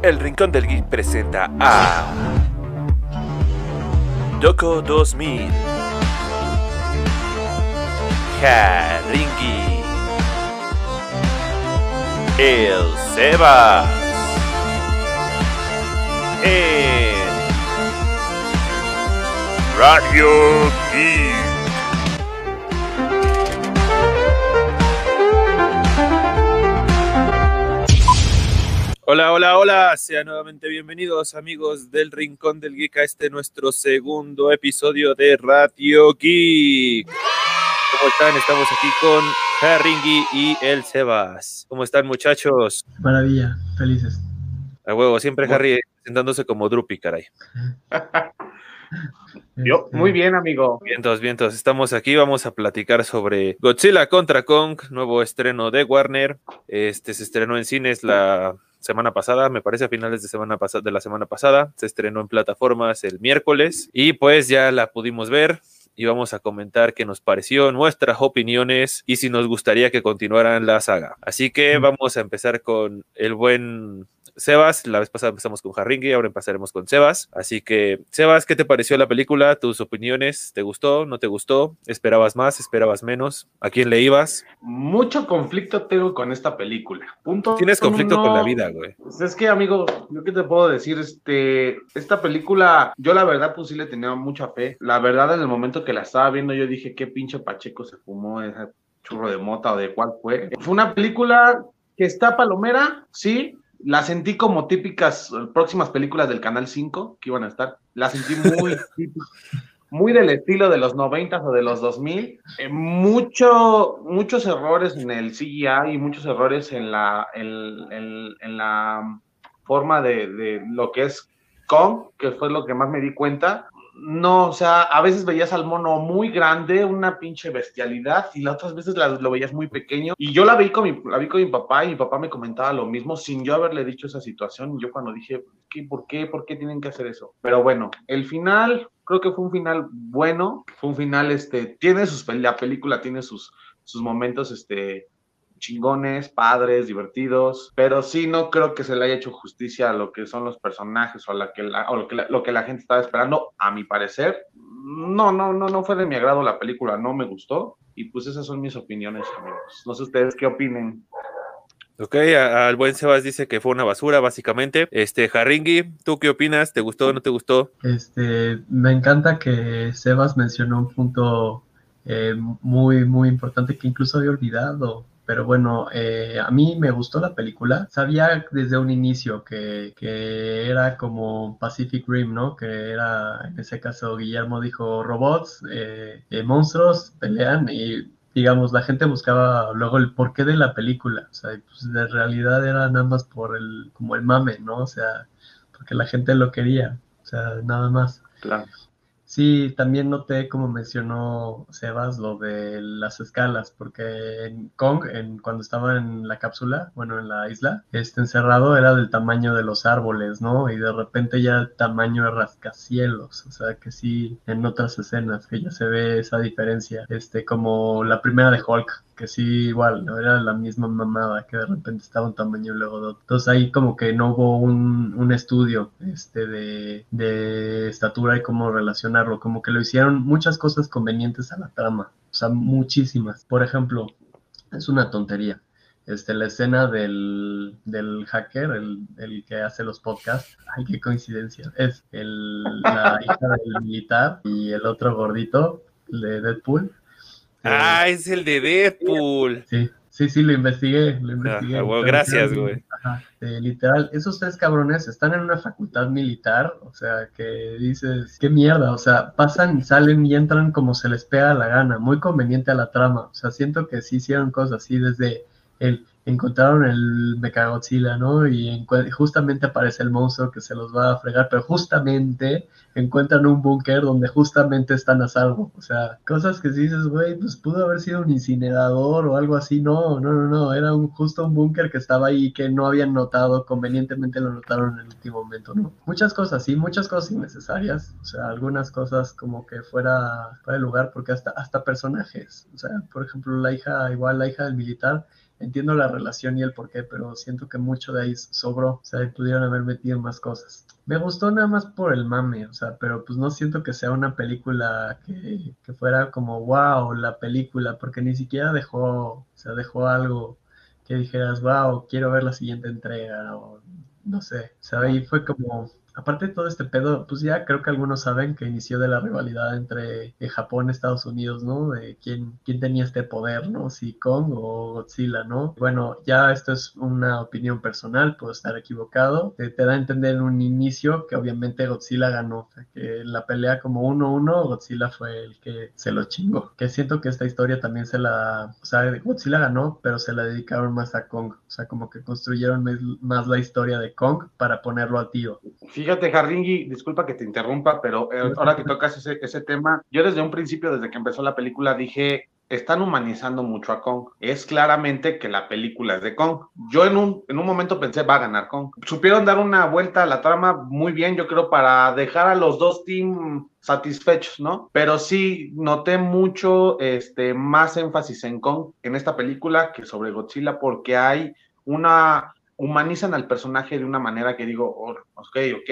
El Rincón del Geek presenta a Doco 2000 Haringi. El Sebas. En Radio Geek Hola, hola, hola, sean nuevamente bienvenidos amigos del Rincón del Geek a este nuestro segundo episodio de Radio Geek. ¿Cómo están? Estamos aquí con Haringi y el Sebas. ¿Cómo están muchachos? Maravilla, felices. A huevo, siempre Harry sentándose como Drupi, caray. Yo, Este, muy bien, amigo. Vientos, vientos, estamos aquí, vamos a platicar sobre Godzilla contra Kong, nuevo estreno de Warner. Este se estrenó en cines la semana pasada, me parece a finales de semana de la semana pasada, se estrenó en plataformas el miércoles y pues ya la pudimos ver y vamos a comentar qué nos pareció, nuestras opiniones y si nos gustaría que continuaran la saga. Así que vamos a empezar con el buen Sebas, la vez pasada empezamos con Harringi, ahora empezaremos con Sebas. Así que, Sebas, ¿qué te pareció la película? ¿Tus opiniones? ¿Te gustó? ¿No te gustó? ¿Esperabas más? ¿Esperabas menos? ¿A quién le ibas? Mucho conflicto tengo con esta película. Punto. Tienes conflicto con la vida, güey. Pues es que, amigo, yo qué te puedo decir, este, esta película, yo la verdad, pues sí le tenía mucha fe. La verdad, en el momento que la estaba viendo, yo dije, qué pinche Pacheco se fumó ese churro de mota o de cuál fue. Fue una película que está palomera, sí. La sentí como típicas eh, próximas películas del Canal 5 que iban a estar. La sentí muy muy del estilo de los 90 o de los 2000. Eh, mucho, muchos errores en el CGI y muchos errores en la, en, en- en la forma de, de lo que es Kong, que fue lo que más me di cuenta. No, o sea, a veces veías al mono muy grande, una pinche bestialidad, y las otras veces la- lo veías muy pequeño. Y yo la vi con mi, la vi con mi papá, y mi papá me comentaba lo mismo, sin yo haberle dicho esa situación. Y yo cuando dije, ¿qué, ¿por qué? ¿Por qué tienen que hacer eso? Pero bueno, el final, creo que fue un final bueno, fue un final, este, tiene sus, la película tiene sus, sus momentos, este, chingones, padres, divertidos, pero sí no creo que se le haya hecho justicia a lo que son los personajes o a la que la, o lo que la, lo que la gente estaba esperando, a mi parecer. No, no, no, no fue de mi agrado la película, no me gustó. Y pues esas son mis opiniones, amigos. No sé ustedes qué opinen. Ok, al buen Sebas dice que fue una basura, básicamente. Este, Haringi, ¿tú qué opinas? ¿Te gustó o no te gustó? Este, me encanta que Sebas mencionó un punto eh, muy, muy importante que incluso había olvidado. Pero bueno, eh, a mí me gustó la película. Sabía desde un inicio que, que era como Pacific Rim, ¿no? Que era, en ese caso, Guillermo dijo robots, eh, eh, monstruos, pelean y digamos, la gente buscaba luego el porqué de la película. O sea, pues de realidad era nada más por el, como el mame, ¿no? O sea, porque la gente lo quería. O sea, nada más. Claro. Sí, también noté, como mencionó Sebas, lo de las escalas, porque en Kong, en, cuando estaba en la cápsula, bueno, en la isla, este encerrado era del tamaño de los árboles, ¿no? Y de repente ya el tamaño de rascacielos, o sea que sí, en otras escenas que ya se ve esa diferencia, este, como la primera de Hulk, que sí, igual, no era la misma mamada, que de repente estaba un tamaño luego de otro. Entonces ahí como que no hubo un, un estudio este, de, de estatura y cómo relacionarlo, como que lo hicieron muchas cosas convenientes a la trama, o sea, muchísimas. Por ejemplo, es una tontería. Este, la escena del, del hacker, el, el que hace los podcasts, ay, qué coincidencia, es el, la hija del militar y el otro gordito de Deadpool. Eh, Ah, es el de Deadpool. Sí, sí, sí, lo investigué, lo investigué. Ah, bueno, gracias, güey. Ajá, eh, literal, esos tres cabrones están en una facultad militar, o sea, que dices, qué mierda, o sea, pasan, salen y entran como se les pega la gana, muy conveniente a la trama, o sea, siento que sí hicieron cosas así desde el encontraron el Mechagodzilla, ¿no? Y justamente aparece el monstruo que se los va a fregar, pero justamente encuentran un búnker donde justamente están a salvo. O sea, cosas que si dices, güey, pues pudo haber sido un incinerador o algo así. No, no, no, no. Era un, justo un búnker que estaba ahí que no habían notado, convenientemente lo notaron en el último momento, ¿no? Muchas cosas, sí, muchas cosas innecesarias. O sea, algunas cosas como que fuera, fuera de lugar, porque hasta, hasta personajes. O sea, por ejemplo, la hija, igual la hija del militar entiendo la relación y el porqué, pero siento que mucho de ahí sobró, o sea, pudieron haber metido más cosas. Me gustó nada más por el mame, o sea, pero pues no siento que sea una película que, que fuera como wow, la película, porque ni siquiera dejó, o sea, dejó algo que dijeras, wow, quiero ver la siguiente entrega, o no sé, o sea, ahí fue como aparte de todo este pedo, pues ya creo que algunos saben que inició de la rivalidad entre eh, Japón y Estados Unidos, ¿no? De quién, quién tenía este poder, ¿no? Si Kong o Godzilla, ¿no? Bueno, ya esto es una opinión personal, puedo estar equivocado. Te, da a entender en un inicio que obviamente Godzilla ganó, o sea, que la pelea como 1-1, Godzilla fue el que se lo chingó. Que siento que esta historia también se la, o sea, Godzilla ganó, pero se la dedicaron más a Kong, o sea, como que construyeron más la historia de Kong para ponerlo a tío. Jarringui, disculpa que te interrumpa, pero eh, ahora que tocas ese, ese tema, yo desde un principio, desde que empezó la película, dije, están humanizando mucho a Kong. Es claramente que la película es de Kong. Yo en un, en un momento pensé, va a ganar Kong. Supieron dar una vuelta a la trama muy bien, yo creo, para dejar a los dos teams satisfechos, ¿no? Pero sí noté mucho este, más énfasis en Kong en esta película que sobre Godzilla, porque hay una humanizan al personaje de una manera que digo, oh, ok, ok,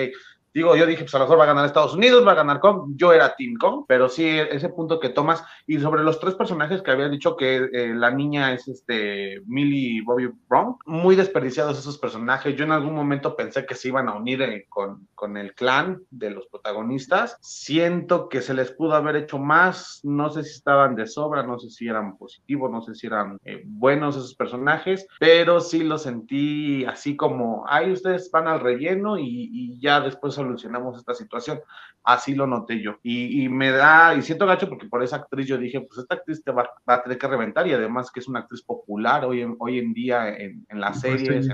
Digo, yo dije, pues a lo mejor va a ganar Estados Unidos, va a ganar Kong. Yo era Team Kong, pero sí, ese punto que tomas. Y sobre los tres personajes que había dicho que eh, la niña es este Millie Bobby Brown, muy desperdiciados esos personajes. Yo en algún momento pensé que se iban a unir eh, con, con el clan de los protagonistas. Siento que se les pudo haber hecho más. No sé si estaban de sobra, no sé si eran positivos, no sé si eran eh, buenos esos personajes, pero sí lo sentí así como, ay, ustedes van al relleno y, y ya después solucionamos esta situación. Así lo noté yo. Y, me da, y siento gacho porque por esa actriz yo dije, pues esta actriz te va, a tener que reventar y además que es una actriz popular hoy en, hoy en día en, las pues series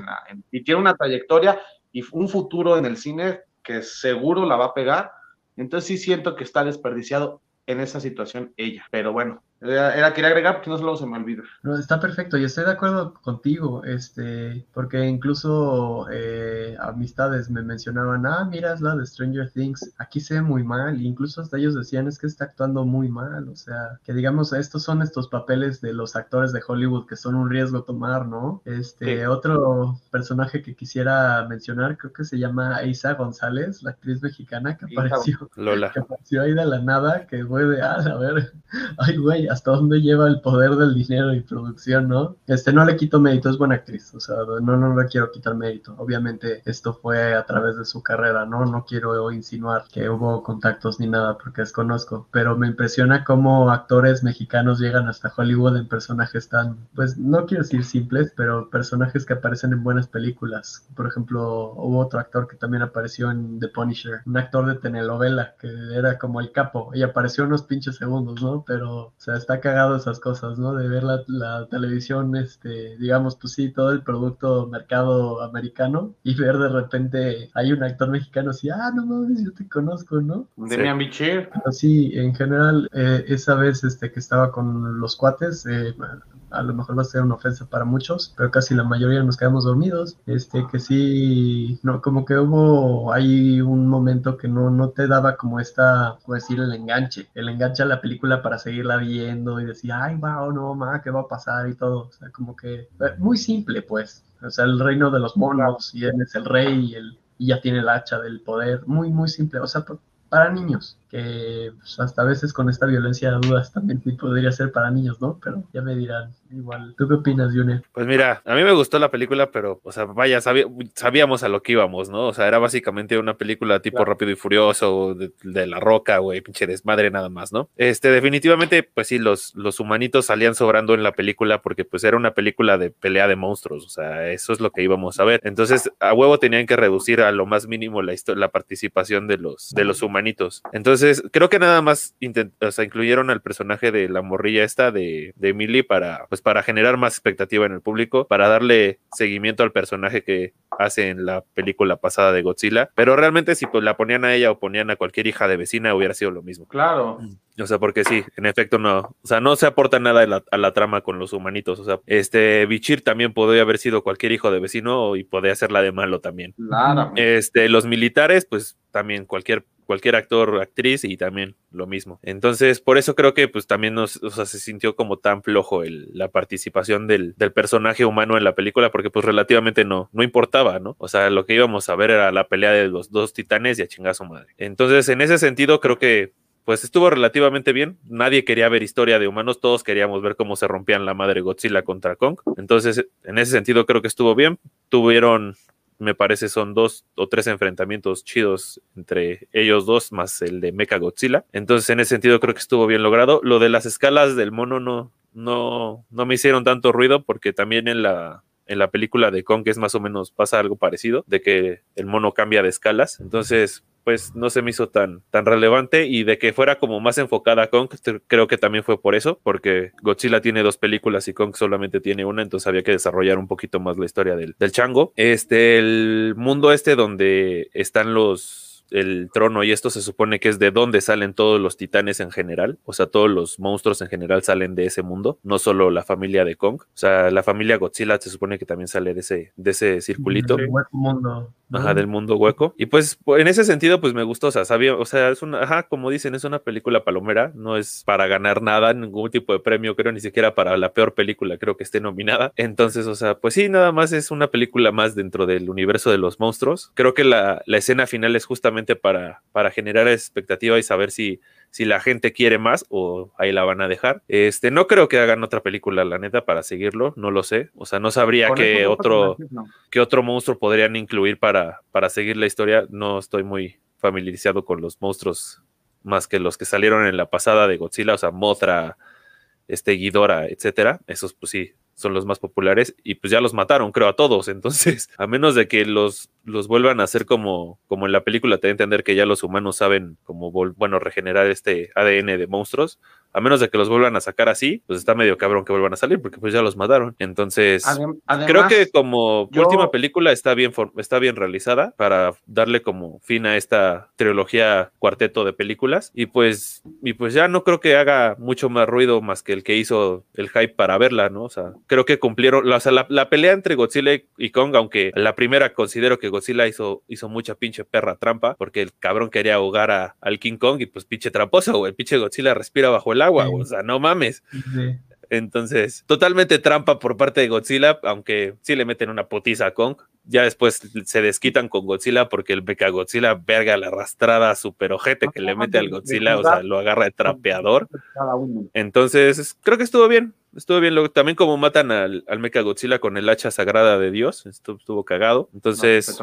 y tiene una trayectoria y un futuro en el cine que seguro la va a pegar. Entonces sí siento que está desperdiciado en esa situación ella. Pero bueno, era, quería agregar porque no solo se me olvida. No, está perfecto y estoy de acuerdo contigo, este, porque incluso eh, amistades me mencionaban, ah, mira, es la de Stranger Things, aquí se ve muy mal, e incluso hasta ellos decían, es que está actuando muy mal, o sea, que digamos, estos son estos papeles de los actores de Hollywood que son un riesgo tomar, ¿no? Este, otro personaje que quisiera mencionar, creo que se llama Isa González, la actriz mexicana que apareció, Lola. que apareció ahí de la nada, que fue de, ah, a ver, ay, güey, hasta dónde lleva el poder del dinero y producción, ¿no? Este, no le quito mérito, es buena actriz, o sea, no, no le quiero quitar mérito. Obviamente esto fue a través de su carrera, ¿no? No quiero insinuar que hubo contactos ni nada porque desconozco, pero me impresiona cómo actores mexicanos llegan hasta Hollywood en personajes tan, pues no quiero decir simples, pero personajes que aparecen en buenas películas. Por ejemplo, hubo otro actor que también apareció en The Punisher, un actor de telenovela que era como el capo y apareció unos pinches segundos, ¿no? Pero, o sea, está cagado esas cosas, ¿no? De ver la, televisión, este, digamos, pues sí, todo el producto mercado americano y ver de repente hay un actor mexicano así, ah, no mames, yo te conozco, ¿no? De mi Pero sí, en general, eh, esa vez este, que estaba con los cuates, eh, a lo mejor va a ser una ofensa para muchos, pero casi la mayoría nos quedamos dormidos. Este, que sí, no, como que hubo ahí un momento que no, no te daba como esta, como decir, el enganche, el enganche a la película para seguirla viendo y decir, ay, wow, no, ma, ¿qué va a pasar? y todo. O sea, como que eh, muy simple, pues. O sea, el reino de los monos, y él es el rey y, el, y ya tiene el hacha del poder. Muy, muy simple. O sea, para niños que pues, hasta a veces con esta violencia de dudas también podría ser para niños, ¿no? Pero ya me dirán, igual. ¿Tú qué opinas, Junior? Pues mira, a mí me gustó la película, pero, o sea, vaya, sabíamos a lo que íbamos, ¿no? O sea, era básicamente una película tipo Rápido y Furioso, de, La Roca, güey, pinche desmadre nada más, ¿no? Este, definitivamente, pues sí, los, los humanitos salían sobrando en la película porque pues era una película de pelea de monstruos, o sea, eso es lo que íbamos a ver. Entonces, a huevo tenían que reducir a lo más mínimo la, la participación de los, de los humanitos. Entonces, entonces, creo que nada más o sea, incluyeron al personaje de la morrilla esta de, de Emily para, pues, para generar más expectativa en el público, para darle seguimiento al personaje que hace en la película pasada de Godzilla. Pero realmente si pues, la ponían a ella o ponían a cualquier hija de vecina, hubiera sido lo mismo. Claro. O sea, porque sí, en efecto no, o sea, no se aporta nada a la, trama con los humanitos. O sea, este Bichir también podría haber sido cualquier hijo de vecino y podría ser la de malo también. Claro. Este, los militares, pues también cualquier cualquier actor, actriz y también lo mismo. Entonces, por eso creo que pues también nos, o sea, se sintió como tan flojo el, la participación del, del, personaje humano en la película porque pues relativamente no, no importaba, ¿no? O sea, lo que íbamos a ver era la pelea de los dos titanes y a chingar su madre. Entonces, en ese sentido, creo que pues estuvo relativamente bien. Nadie quería ver historia de humanos, todos queríamos ver cómo se rompían la madre Godzilla contra Kong. Entonces, en ese sentido, creo que estuvo bien. Tuvieron me parece son dos o tres enfrentamientos chidos entre ellos dos, más el de Mecha Godzilla. Entonces, en ese sentido, creo que estuvo bien logrado. Lo de las escalas del mono no, no, no me hicieron tanto ruido porque también en la, en la película de Kong es más o menos pasa algo parecido, de que el mono cambia de escalas. Entonces, pues no se me hizo tan, tan relevante y de que fuera como más enfocada a Kong, creo que también fue por eso, porque Godzilla tiene dos películas y Kong solamente tiene una, entonces había que desarrollar un poquito más la historia del, del chango. Este, el mundo este donde están los el trono y esto se supone que es de donde salen todos los titanes en general, o sea, todos los monstruos en general salen de ese mundo, no solo la familia de Kong, o sea, la familia Godzilla se supone que también sale de ese, de ese circulito. Del mundo. Ajá, del mundo hueco. Y pues en ese sentido, pues me gustó, o sea, sabía, o sea, es una, ajá, como dicen, es una película palomera, no es para ganar nada, ningún tipo de premio, creo, ni siquiera para la peor película, creo que esté nominada. Entonces, o sea, pues sí, nada más es una película más dentro del universo de los monstruos. Creo que la, la escena final es justamente para, para generar expectativa y saber si, si la gente quiere más o ahí la van a dejar. Este, no creo que hagan otra película, la neta, para seguirlo, no lo sé. O sea, no sabría qué otro, qué otro monstruo podrían incluir para, para seguir la historia. No estoy muy familiarizado con los monstruos más que los que salieron en la pasada de Godzilla, o sea, Mothra, este Ghidorah, etcétera. Esos, pues sí, son los más populares y pues ya los mataron, creo, a todos. Entonces, a menos de que los, los vuelvan a hacer como, como en la película, te entender que ya los humanos saben como, bueno, regenerar este ADN de monstruos, a menos de que los vuelvan a sacar así, pues está medio cabrón que vuelvan a salir porque pues ya los mataron. Entonces, creo que como última película está bien, está bien realizada para darle como fin a esta trilogía cuarteto de películas y pues, y pues ya no creo que haga mucho más ruido más que el que hizo el hype para verla, ¿no? O sea, creo que cumplieron, o sea, la, pelea entre Godzilla y Kong, aunque la primera considero que Godzilla hizo, hizo mucha pinche perra trampa porque el cabrón quería ahogar a, al King Kong y pues pinche tramposo, güey, el pinche Godzilla respira bajo el agua, o sea, no mames. Entonces, totalmente trampa por parte de Godzilla, aunque sí le meten una potiza a Kong. Ya después se desquitan con Godzilla porque el Mecha Godzilla verga la arrastrada super ojete que le mete al Godzilla, o sea, lo agarra de trapeador. Entonces, creo que estuvo bien estuvo bien. también como matan al, al Mecha Godzilla con el hacha sagrada de Dios, estuvo, estuvo cagado. Entonces,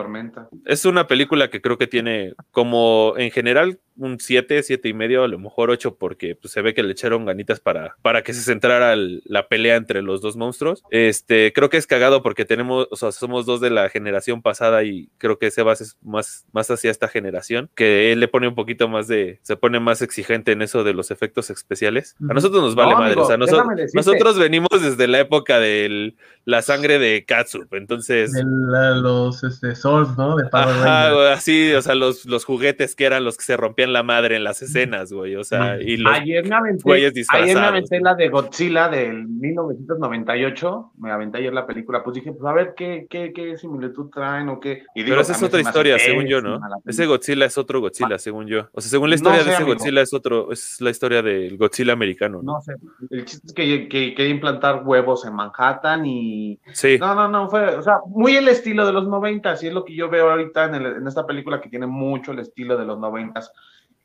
es una película que creo que tiene como en general un 7, 7 y medio, a lo mejor 8, porque pues, se ve que le echaron ganitas para, para que se centrara la pelea entre los dos monstruos. Este, creo que es cagado porque tenemos, o sea, somos dos de la generación pasada y creo que Sebas es más, más hacia esta generación, que él le pone un poquito más de, se pone más exigente en eso de los efectos especiales. A nosotros nos vale madre, o sea, nosotros, nosotros venimos desde la época de la sangre de Katsup, entonces... los este, Swords, ¿no? De Ajá, así, o sea, los, los juguetes que eran los que se rompían la madre en las escenas, güey. O sea, y los ayer me aventé, Ayer me aventé la de Godzilla del 1998. Me aventé ayer la película. Pues dije, pues a ver qué, qué, qué similitud traen o qué. Y Pero esa es otra historia, según yo, ¿no? Ese Godzilla es otro Godzilla, según yo. O sea, según la historia de ese Godzilla es otro, es la historia del Godzilla americano. No, sé. El chiste es que, que quería implantar huevos en Manhattan y. Sí. No, no, no, fue, o sea, muy el estilo de los 90, y es lo que yo veo ahorita en, en esta película que tiene mucho el estilo de los 90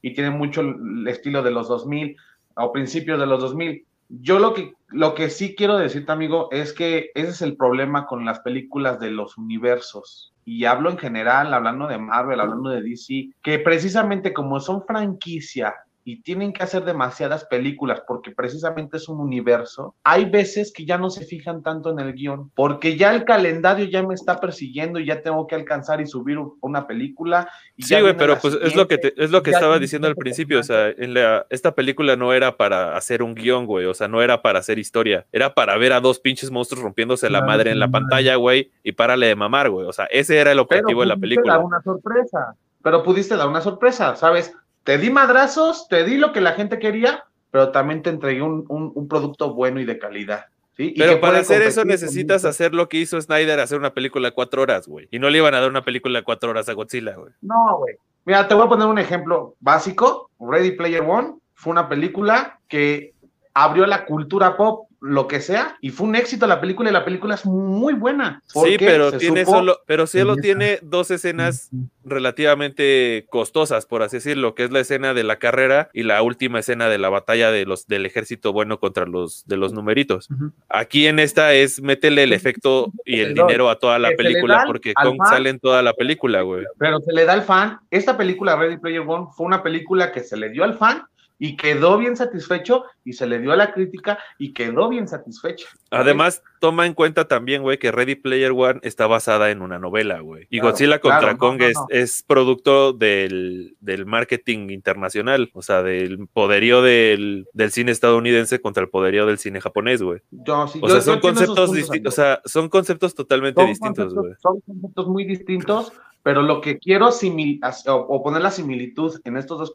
y tiene mucho el estilo de los 2000 o principios de los 2000. Yo lo que, lo que sí quiero decirte, amigo, es que ese es el problema con las películas de los universos. Y hablo en general, hablando de Marvel, hablando de DC, que precisamente como son franquicia y tienen que hacer demasiadas películas porque precisamente es un universo, hay veces que ya no se fijan tanto en el guion, porque ya el calendario ya me está persiguiendo y ya tengo que alcanzar y subir una película. Y sí, güey, pero pues es lo que es lo que estaba diciendo al principio, o sea, en la, esta película no era para hacer un guion, güey, o sea, no era para hacer historia, era para ver a dos pinches monstruos rompiéndose la madre en la pantalla, güey, y párale de mamar, güey, o sea, ese era el objetivo de la película. Dar una sorpresa, pero pudiste dar una sorpresa, ¿sabes? Te di madrazos, te di lo que la gente quería, pero también te entregué un, un, producto bueno y de calidad. ¿sí? pero para hacer eso necesitas hacer lo que hizo Snyder, hacer una película de cuatro horas, güey. Y no le iban a dar una película de cuatro horas a Godzilla, güey. No, güey. Mira, te voy a poner un ejemplo básico. Ready Player One fue una película que abrió la cultura pop lo que sea, y fue un éxito la película y la película es muy buena. Sí, pero tiene solo, pero solo tiene dos escenas relativamente costosas, por así decirlo, que es la escena de la carrera y la última escena de la batalla de los del ejército bueno contra los de los numeritos. Aquí en esta es métele el efecto y el dinero a toda la película, porque Kong sale en toda la película, güey. Pero se le da al fan. Esta película, Ready Player One, fue una película que se le dio al fan y quedó bien satisfecho y se le dio a la crítica y quedó bien satisfecha. Además, toma en cuenta también, güey, que Ready Player One está basada en una novela, güey. Y Godzilla contra Kong Es, producto del, marketing internacional, o sea, del poderío del, cine estadounidense contra el poderío del cine japonés, güey. o sea, son conceptos distintos, o sea, son conceptos totalmente distintos, güey. Son conceptos muy distintos, pero lo que quiero o poner la similitud en estos dos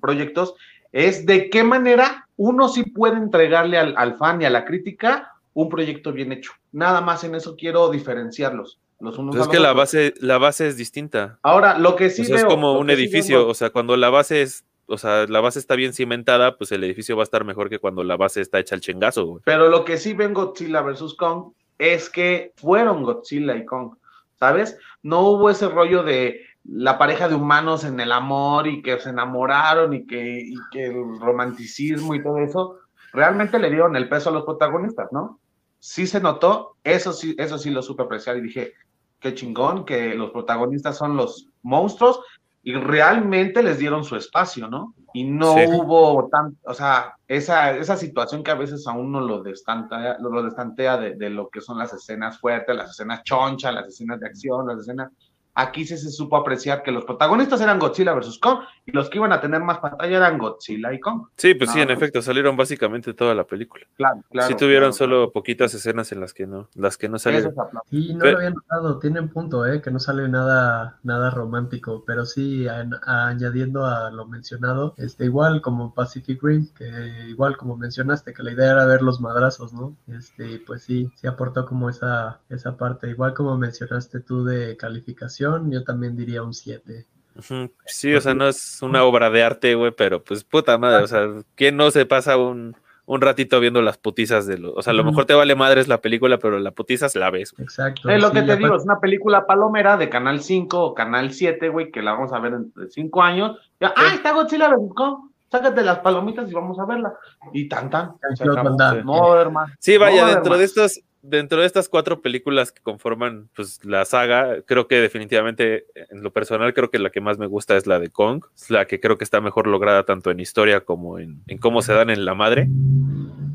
proyectos es de qué manera uno sí puede entregarle al, fan y a la crítica un proyecto bien hecho. Nada más en eso quiero diferenciarlos. Los unos es que la base, la base es distinta. Ahora, lo que sí es como un edificio, o sea, cuando la base es o sea, la base está bien cimentada, pues el edificio va a estar mejor que cuando la base está hecha al chingazo, güey. Pero lo que sí ven Godzilla versus Kong es que fueron Godzilla y Kong. ¿sabes? No hubo ese rollo de la pareja de humanos en el amor y que se enamoraron y que, y que el romanticismo y todo eso, realmente le dieron el peso a los protagonistas, ¿no? Sí se notó, eso sí, eso sí lo supe apreciar y dije, qué chingón, que los protagonistas son los monstruos y realmente les dieron su espacio, ¿no? Y no hubo tan, o sea, esa, esa situación que a veces a uno lo destantea, lo, destantea de, de, lo que son las escenas fuertes, las escenas chonchas, las escenas de acción, las escenas aquí sí se supo apreciar que los protagonistas eran Godzilla versus Kong y los que iban a tener más pantalla eran Godzilla y Kong. Sí, pues sí, en efecto, salieron básicamente toda la película. Claro, claro. Sí tuvieron solo poquitas escenas en las que no, las que no salieron. Y no lo había notado, tienen punto, eh, que no sale nada, nada romántico, pero sí añadiendo a lo mencionado, este igual como Pacific Rim, que igual como mencionaste, que la idea era ver los madrazos, ¿no? Este, pues sí, sí aportó como esa, esa parte, igual como mencionaste tú de calificación yo también diría un 7. Sí, o sea, no es una obra de arte, güey, pero pues puta madre, o sea, ¿quién no se pasa un, ratito viendo las putizas de los... O sea, a lo mejor te vale madres la película, pero la putiza la ves. Exacto. Es lo que te digo, es una película palomera de Canal 5 o Canal 7, güey, que la vamos a ver en 5 años. Ya, ¡Ah, está Godzilla buscó! Sácate las palomitas y vamos a verla. Y tan tan. No, hermano. Sí, vaya, dentro de estos dentro de estas cuatro películas que conforman pues, la saga, creo que definitivamente, en lo personal, creo que la que más me gusta es la de Kong, es la que creo que está mejor lograda tanto en historia como en, en cómo se dan en la madre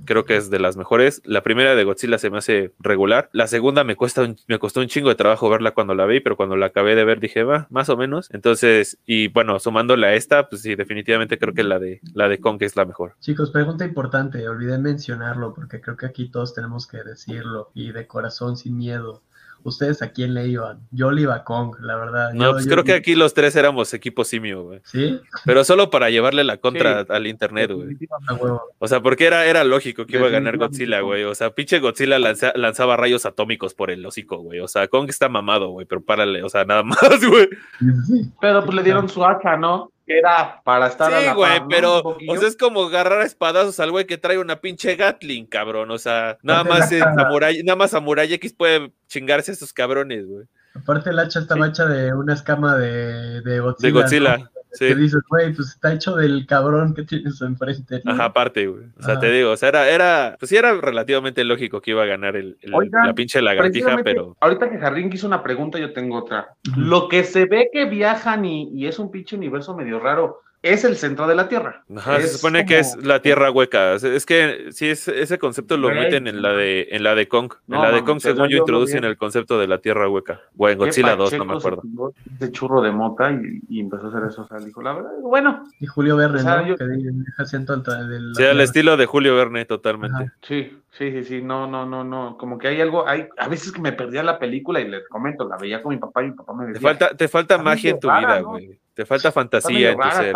creo que es de las mejores. La primera de Godzilla se me hace regular. La segunda me cuesta me costó un chingo de trabajo verla cuando la vi, pero cuando la acabé de ver dije, va, más o menos. Entonces, y bueno, sumándole a esta, pues sí, definitivamente creo que la de la de Kong es la mejor. Chicos, pregunta importante, olvidé mencionarlo porque creo que aquí todos tenemos que decirlo y de corazón sin miedo. ¿Ustedes a quién le iban? Yo le iba a Kong, la verdad. No, pues creo que aquí los tres éramos equipo simio, güey. ¿Sí? Pero solo para llevarle la contra al internet, güey. O sea, porque era, era lógico que iba a ganar Godzilla, güey. O sea, pinche Godzilla lanzaba rayos atómicos por el hocico, güey. O sea, Kong está mamado, güey, pero párale, o sea, nada más, güey. Pero pues le dieron su hacha, ¿no? Era para estar sí, güey, pero o sea, es como agarrar espadazos al güey que trae una pinche Gatling, cabrón. O sea, nada más Samurai, nada más Samurai X puede chingarse a esos cabrones, güey. Aparte el hacha estaba hecha de una escama de, de Godzilla. De Godzilla. Sí. Que dices, güey, pues está hecho del cabrón que tienes enfrente. Ajá, aparte, güey. O sea, te digo, o sea, era, era, pues sí era relativamente lógico que iba a ganar el, la pinche lagartija, pero. Ahorita que Jardín hizo una pregunta, yo tengo otra. Lo que se ve que viajan y, y es un pinche universo medio raro es el centro de la Tierra. se supone que es la Tierra hueca. Es que sí, es, ese concepto lo meten en la de en la de Kong. en la de Kong, según yo, introducen el concepto de la Tierra hueca. O en Godzilla 2, no me acuerdo. De churro de mota y, empezó a hacer eso. O sea, dijo, la verdad, bueno. Y Julio Verne, ¿no? Que deja ciento del. Sí, el estilo de Julio Verne, totalmente. Sí, sí, sí, sí. No, no, no, no. Como que hay algo. hay A veces que me perdía la película y les comento, la veía con mi papá y mi papá me decía. Te falta, te falta magia en tu vida, güey. Te falta fantasía en tu ser.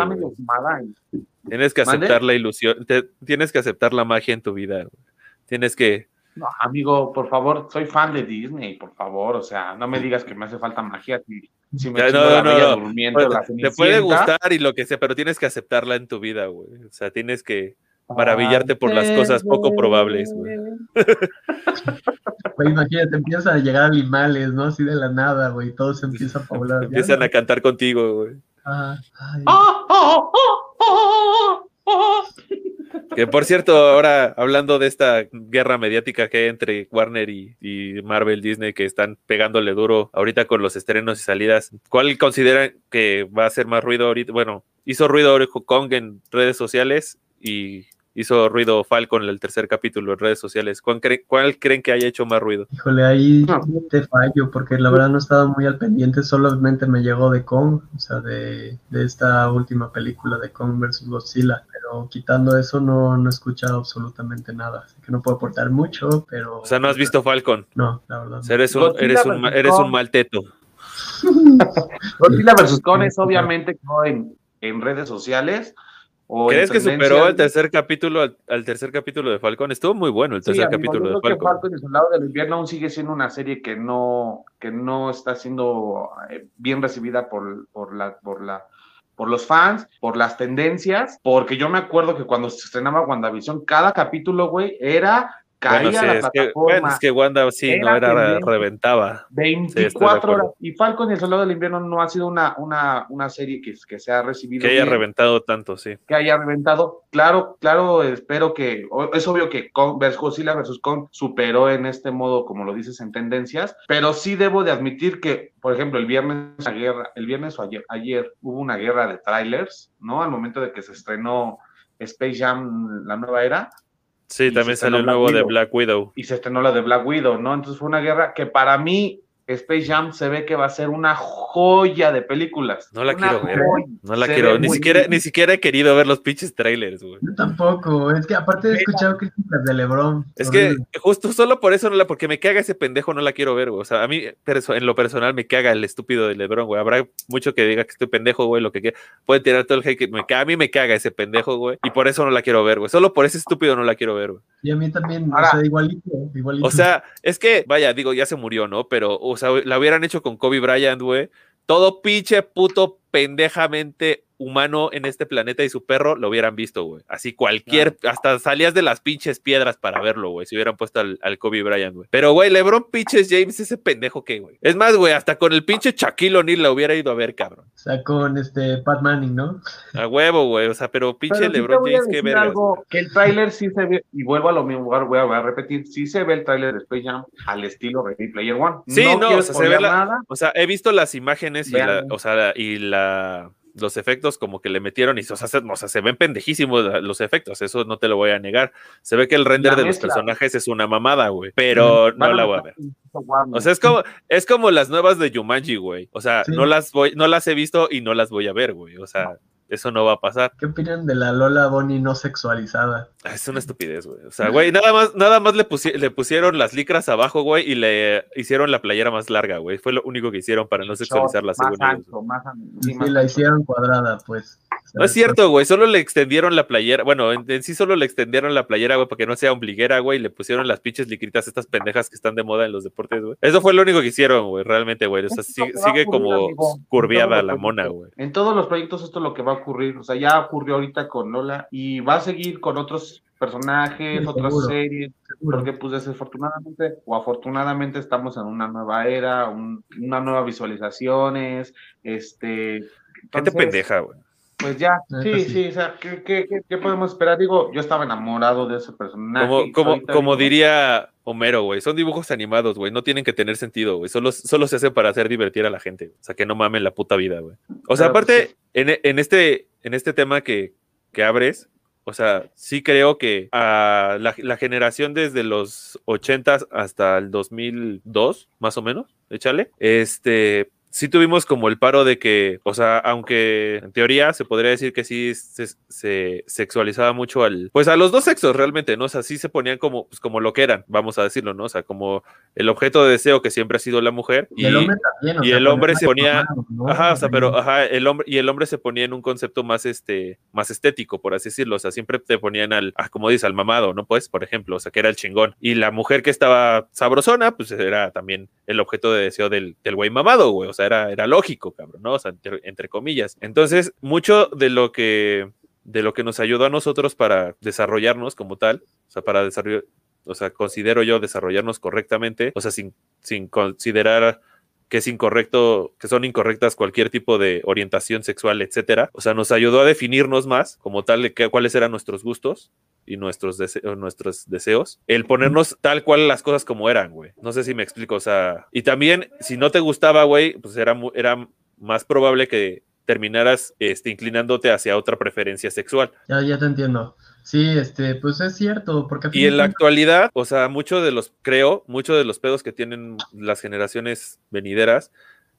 Tienes que aceptar la ilusión, tienes que aceptar la magia en tu vida. Tienes que No, amigo, por favor, soy fan de Disney, por favor, o sea, no me digas que me hace falta magia. Si, si me chingo no, la no, no. La Te puede gustar y lo que sea, pero tienes que aceptarla en tu vida, güey. O sea, tienes que maravillarte por las cosas poco probables, güey. Güey, imagínate, empiezan a llegar animales, ¿no? Así de la nada, güey, todo se empieza a poblar. Empiezan a cantar contigo, güey. Que por cierto, ahora hablando de esta guerra mediática que hay entre Warner y, y Marvel Disney, que están pegándole duro ahorita con los estrenos y salidas, ¿cuál consideran que va a hacer más ruido ahorita? Bueno, hizo ruido Kong en redes sociales y hizo ruido Falcon en el tercer capítulo en redes sociales. ¿Cuál, cre- cuál creen que haya hecho más ruido? Híjole, ahí No. te fallo, porque la verdad no estaba muy al pendiente, solamente me llegó de Kong, o sea, de, de esta última película de Kong vs. Godzilla, pero quitando eso no, no he escuchado absolutamente nada, así que no puedo aportar mucho, pero... O sea, no has visto Falcon. No, la verdad. O no. sea, eres un, eres un, eres un mal teto. Godzilla vs. Kong es obviamente en, en redes sociales. En ¿Crees que superó el tercer capítulo al, al tercer capítulo de Falcon? Estuvo muy bueno el Sí, tercer amigo, capítulo yo de creo que Falcon. Falcon y el Soldado del Invierno aún sigue siendo una serie que no, que no está siendo eh, bien recibida por, por, la, por, la, por los fans, por las tendencias, porque yo me acuerdo que cuando se estrenaba WandaVision, cada capítulo, güey, era caía Bueno, sí, la es que, plataforma. bueno, es que Wanda sí, no Era reventaba. Sí, estoy de 24 acuerdo. horas. Y Falcon y el Soldado del Invierno no ha sido una, una, una serie que, que se ha recibido. Que haya bien. reventado tanto, sí. que haya reventado. Claro, claro, espero que, es obvio que versus Godzilla versus Kong superó en este modo, como lo dices, en tendencias, pero sí debo de admitir que, por ejemplo, el viernes, la guerra, el viernes o ayer, ayer hubo una guerra de trailers, ¿no? Al momento de que se estrenó Space Jam, la nueva era, Sí, también salió el nuevo de. Black Widow. y se estrenó la de Black Widow, ¿no? Entonces fue una guerra que para mí, Space Jam se ve que va a ser una joya de películas. No la Una quiero ver. joya. No la Se quiero, ni siquiera, bien. ni siquiera he querido ver los pinches trailers, güey. Yo tampoco, es que aparte he escuchado críticas de Lebron. Es que justo solo por eso no la, porque me caga ese pendejo, no la quiero ver, güey. O sea, a mí en lo personal me caga el estúpido de Lebron, güey. Habrá mucho que diga que estoy pendejo, güey, lo que quiera. Puede tirar todo el hate que me caga. A mí me caga ese pendejo, güey. Y por eso no la quiero ver, güey. Solo por ese estúpido no la quiero ver, güey. Y a mí también, Ahora- o sea, igualito, igualito. O sea, es que, vaya, digo, ya se murió, ¿no? Pero, o la hubieran hecho con Kobe Bryant, güey. Todo pinche puto pendejamente humano en este planeta y su perro lo hubieran visto, güey. Así cualquier, hasta salías de las pinches piedras para verlo, güey, si hubieran puesto al, al Kobe Bryant, güey. Pero, güey, LeBron pinches James, ese pendejo que, güey. Es más, güey, hasta con el pinche Shaquille O'Neal la hubiera ido a ver, cabrón. O sea, con este Pat Manning, ¿no? A huevo, güey. O sea, pero pinche Pero LeBron James, qué vergas. algo, que el tráiler sí se ve, y vuelvo a lo mismo, a, voy a repetir, sí se ve el tráiler de Space Jam al estilo Ready Player One. Sí, no, o sea, se ve la- nada, O sea, he visto las imágenes y, la, Vean. o sea, y la, los efectos como que le metieron y o sea, se, o sea, se ven pendejísimos los efectos, eso no te lo voy a negar. Se ve que el render La de los personajes es una mamada, güey, pero no la voy a ver. O sea, es como, es como las nuevas de Jumanji, güey. O sea, Sí. no las voy, no las he visto y no las voy a ver, güey. O sea, eso no va a pasar. ¿Qué opinan de la Lola Bonnie no sexualizada? Ah, Es una estupidez, güey. O sea, güey, nada más, nada más le, pusi- le pusieron las licras abajo, güey, y le hicieron la playera más larga, güey. Fue lo único que hicieron para no sexualizarla, más según ellos. más sí, más la hicieron cuadrada, pues. No es cierto, güey. Solo le extendieron la playera. Bueno, en, en sí solo le extendieron la playera, güey, para que no sea ombliguera, güey. y Le pusieron las pinches licritas, estas pendejas que están de moda en los deportes, güey. Eso fue lo único que hicieron, güey, realmente, güey. O sea, sigue, sigue ocurrir, como amigo, curviada la mona, güey. En todos los proyectos esto es lo que va a ocurrir, o sea, ya ocurrió ahorita con Lola y va a seguir con otros personajes, Sí, otras seguro. series, seguro. porque pues desafortunadamente o afortunadamente estamos en una nueva era, un- una nueva visualizaciones, este... ¿Qué te entonces, pendeja, güey? Pues ya, sí, sí. sí, o sea, ¿qué, qué, qué- podemos esperar? Digo, yo estaba enamorado de ese personaje. Como, como, como diría Homero, güey. Son dibujos animados, güey. No tienen que tener sentido, güey. Solo, solo se hace para hacer divertir a la gente. O sea, que no mamen la puta vida, güey. O sea, pues, aparte, en, en este, en este tema que, que abres, o sea, sí creo que a la, la generación desde los 80 hasta el 2002, más o menos, échale, este, sí tuvimos como el paro de que, o sea, aunque en teoría se podría decir que sí se, se sexualizaba mucho al, pues a los dos sexos realmente, ¿no? O sea, sí se ponían como, pues como lo que eran, vamos a decirlo, ¿no? O sea, como el objeto de deseo que siempre ha sido la mujer. Y, el hombre también. y el hombre se ponía, ajá, o sea, pero, ajá, el hombre, y el hombre se ponía en un concepto más, este, más estético, por así decirlo, o sea, siempre te ponían al, ah, como dices, al mamado, ¿no? Pues, por ejemplo, o sea, que era el chingón. Y la mujer que estaba sabrosona, pues era también el objeto de deseo del, del güey mamado, güey, o sea, era, era lógico, cabrón, ¿no? O sea, entre, comillas. Entonces, mucho de lo que de lo que nos ayudó a nosotros para desarrollarnos como tal, o sea, para desarrollar, o sea, considero yo desarrollarnos correctamente, o sea, sin, sin considerar que es incorrecto, que son incorrectas cualquier tipo de orientación sexual, etcétera. O sea, nos ayudó a definirnos más como tal de cuáles eran nuestros gustos y nuestros, nuestros deseos. El ponernos tal cual las cosas como eran, güey. No sé si me explico, o sea, y también si no te gustaba, güey, pues era, era más probable que terminaras este, inclinándote hacia otra preferencia sexual. Ya, ya te entiendo. Sí, este, pues es cierto, porque... Y en la actualidad, o sea, muchos de los, creo, muchos de los pedos que tienen las generaciones venideras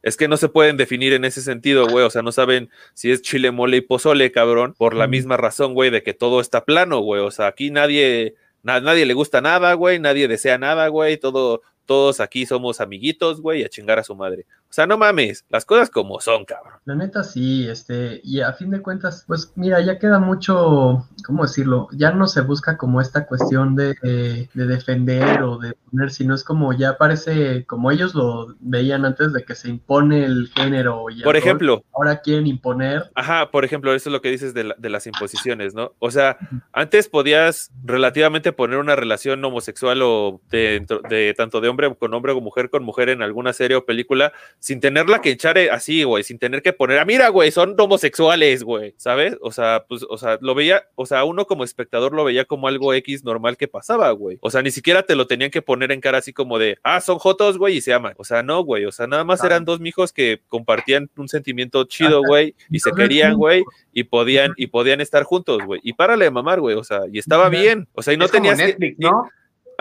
es que no se pueden definir en ese sentido, güey. O sea, no saben si es chile, mole y pozole, cabrón, por la misma razón, güey, de que todo está plano, güey. O sea, aquí nadie, nadie le gusta nada, güey, nadie desea nada, güey. Todo, todos aquí somos amiguitos, güey, a chingar a su madre. O sea, no mames, las cosas como son, cabrón. La neta sí, este, y a fin de cuentas, pues mira, ya queda mucho, ¿cómo decirlo? Ya no se busca como esta cuestión de, de, defender o de poner, sino es como ya parece como ellos lo veían antes de que se impone el género. Y por ejemplo. Ahora quieren imponer. Ajá, por ejemplo, eso es lo que dices de, de las imposiciones, ¿no? O sea, antes podías relativamente poner una relación homosexual o de, de tanto de hombre con hombre o mujer con mujer en alguna serie o película sin tenerla que echar eh, así, güey, sin tener que poner, ah, mira, güey, son homosexuales, güey, ¿sabes? O sea, pues, o sea, lo veía, o sea, uno como espectador lo veía como algo X normal que pasaba, güey. O sea, ni siquiera te lo tenían que poner en cara así como de, ah, son jotos, güey, y se aman. O sea, no, güey, o sea, nada más eran dos mijos que compartían un sentimiento chido, güey, y se querían, güey, y podían, y podían estar juntos, güey. Y párale de mamar, güey, o sea, y estaba bien. O sea, y no tenías Netflix, ¿no?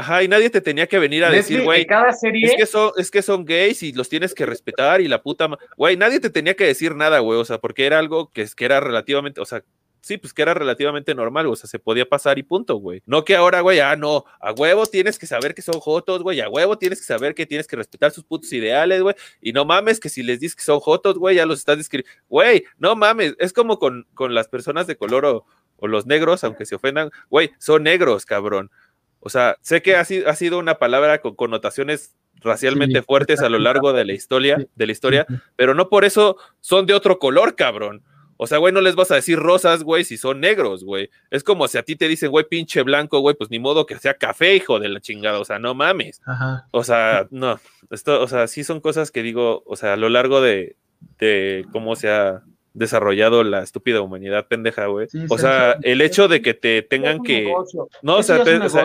Ajá, y nadie te tenía que venir a decir, güey, es que son, es que son gays y los tienes que respetar y la puta, güey, nadie te tenía que decir nada, güey, o sea, porque era algo que, que era relativamente, o sea, sí, pues que era relativamente normal, o sea, se podía pasar y punto, güey. No que ahora, güey, ah, no, a huevo tienes que saber que son jotos, güey, a huevo tienes que saber que tienes que respetar sus putos ideales, güey, y no mames que si les dices que son jotos, güey, ya los estás describiendo, güey, no mames, es como con, con las personas de color o, o los negros, aunque se ofendan, güey, son negros, cabrón. O sea, sé que ha sido, ha sido una palabra con connotaciones racialmente fuertes a lo largo de la historia, de la historia, pero no por eso son de otro color, cabrón. O sea, güey, no les vas a decir rosas, güey, si son negros, güey. Es como si a ti te dicen, güey, pinche blanco, güey, pues ni modo que sea café, hijo de la chingada. O sea, no mames. O sea, no. Esto, o sea, sí son cosas que digo, o sea, a lo largo de, de cómo se ha desarrollado la estúpida humanidad pendeja, güey. o sea, el hecho de que te tengan que... No, o sea,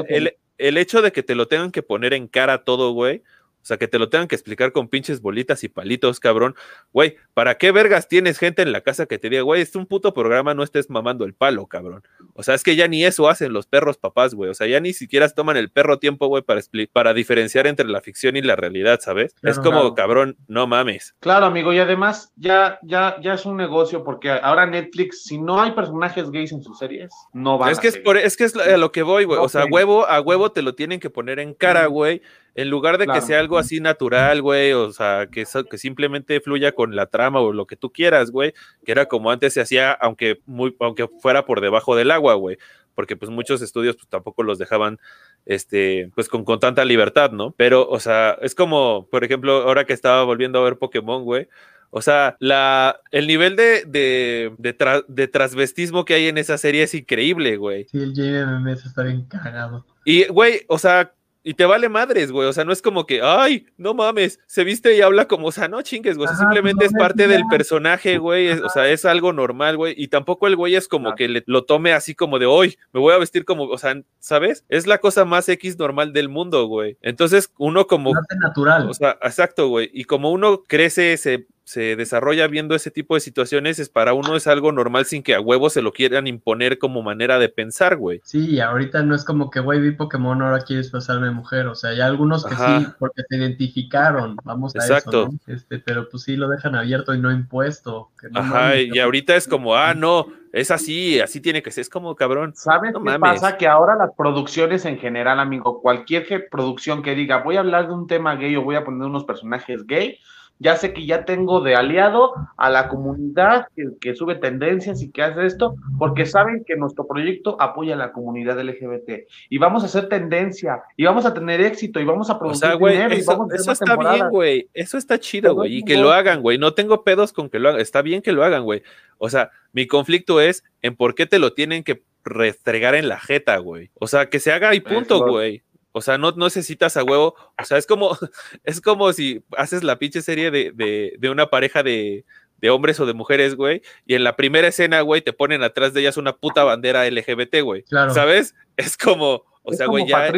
el, el hecho de que te lo tengan que poner en cara todo, güey, o sea, que te lo tengan que explicar con pinches bolitas y palitos, cabrón. Güey, ¿para qué vergas tienes gente en la casa que te diga, güey, es un puto programa, no estés mamando el palo, cabrón? O sea, es que ya ni eso hacen los perros papás, güey. O sea, ya ni siquiera toman el perro tiempo, güey, para, para diferenciar entre la ficción y la realidad, ¿sabes? es como, cabrón, no mames. Claro, amigo, y además ya, ya, ya es un negocio porque ahora Netflix, si no hay personajes gays en sus series, no va es que Es, por, es que es a lo que voy, güey. O sea, huevo, a huevo te lo tienen que poner en cara, güey. En lugar de que sea algo así natural, güey, o sea, que, que simplemente fluya con la trama o lo que tú quieras, güey, que era como antes se hacía, aunque, muy, aunque fuera por debajo del agua, güey, porque pues muchos estudios pues tampoco los dejaban, este, pues con, con tanta libertad, ¿no? Pero, o sea, es como, por ejemplo, ahora que estaba volviendo a ver Pokémon, güey, o sea, la, el nivel de, de, de, de, transvestismo que hay en esa serie es increíble, güey. Sí, el JMMS está bien cagado. Y, güey, o sea, y te vale madres, güey. O sea, no es como que, ay, no mames, se viste y habla como, o sea, no chingues, güey. simplemente es parte del personaje, güey. o sea, es algo normal, güey. Y tampoco el güey es como que lo tome así como de, hoy me voy a vestir como, o sea, ¿sabes? Es la cosa más X normal del mundo, güey. Entonces, uno como. natural. O sea, exacto, güey. Y como uno crece, se se desarrolla viendo ese tipo de situaciones, es para uno es algo normal sin que a huevo se lo quieran imponer como manera de pensar, güey. Sí, ahorita no es como que, güey, vi Pokémon, ahora quieres pasarme mujer. O sea, hay algunos que sí, porque se identificaron, vamos a Exacto. eso, ¿no? Este, pero pues sí lo dejan abierto y no impuesto. Ajá, y ahorita es como, ah, no, es así, así tiene que ser, es como cabrón. ¿Sabes qué pasa? Que ahora las producciones en general, amigo, cualquier producción que diga, voy a hablar de un tema gay o voy a poner unos personajes gay, ya sé que ya tengo de aliado a la comunidad que, sube tendencias y que hace esto, porque saben que nuestro proyecto apoya a la comunidad LGBT y vamos a hacer tendencia y vamos a tener éxito y vamos a producir dinero eso, y vamos a eso está bien, güey, eso está chido, güey, y que lo hagan, güey, no tengo pedos con que lo hagan, está bien que lo hagan, güey. O sea, mi conflicto es en por qué te lo tienen que restregar en la jeta, güey. O sea, que se haga y punto, güey. O sea, no, necesitas a huevo. O sea, es como, es como si haces la pinche serie de, de, de una pareja de, de, hombres o de mujeres, güey, y en la primera escena, güey, te ponen atrás de ellas una puta bandera LGBT, güey. Claro. ¿Sabes? Es como, o sea, güey, ya,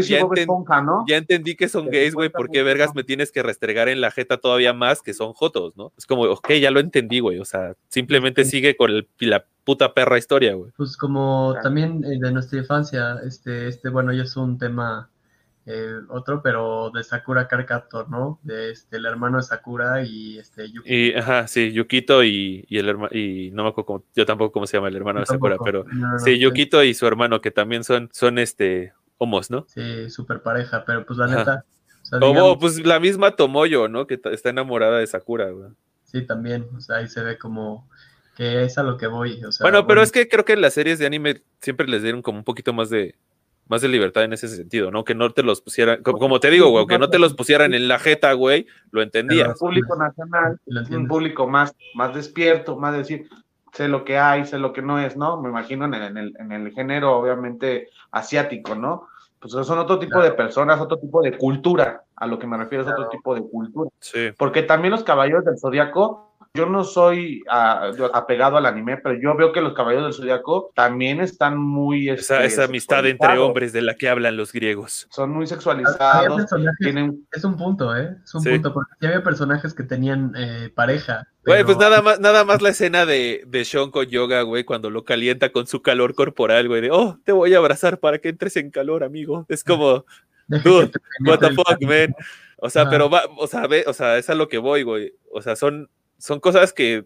ya, entendí que son gays, güey, ¿por qué vergas me tienes que restregar en la jeta todavía más que son jotos, no? Es como, ok, ya lo entendí, güey, o sea, simplemente sigue con el, la puta perra historia, güey. Pues como también eh, de nuestra infancia, este, este, bueno, ya es un tema otro, pero de Sakura Carcator, ¿no? De este, el hermano de Sakura y este Yukito. Y, ajá, sí, Yukito y, el hermano, y no me acuerdo cómo, yo tampoco cómo se llama el hermano de Sakura, pero sí, Yukito y su hermano, que también son, son este, homos, ¿no? Sí, súper pareja, pero pues la neta. O pues la misma Tomoyo, ¿no? Que está enamorada de Sakura, güey. Sí, también, o sea, ahí se ve como que es a lo que voy. O sea, bueno, pero es que creo que en las series de anime siempre les dieron como un poquito más de, más de libertad en ese sentido, ¿no? Que no te los pusieran, como, te digo, güey, que no te los pusieran en la jeta, güey, lo entendía. El público nacional, un público más, más despierto, más decir, sé lo que hay, sé lo que no es, ¿no? Me imagino en el, en el, género, obviamente, asiático, ¿no? Pues son otro tipo de personas, otro tipo de cultura, a lo que me refiero es otro tipo de cultura. Sí. Porque también los caballeros del zodiaco yo no soy ah, apegado al anime, pero yo veo que los caballeros del zodiaco también están muy. Esa, esa amistad entre hombres de la que hablan los griegos. Son muy sexualizados. Es un punto, ¿eh? Es un punto, porque ya había personajes que tenían eh, pareja. Güey, pues nada más, nada más la escena de, de Sean con yoga, güey, cuando lo calienta con su calor corporal, güey, de, oh, te voy a abrazar para que entres en calor, amigo. Es como, dude, what the fuck, man. O sea, pero va, o sea, ve, o sea, es a lo que voy, güey. O sea, son, son cosas que,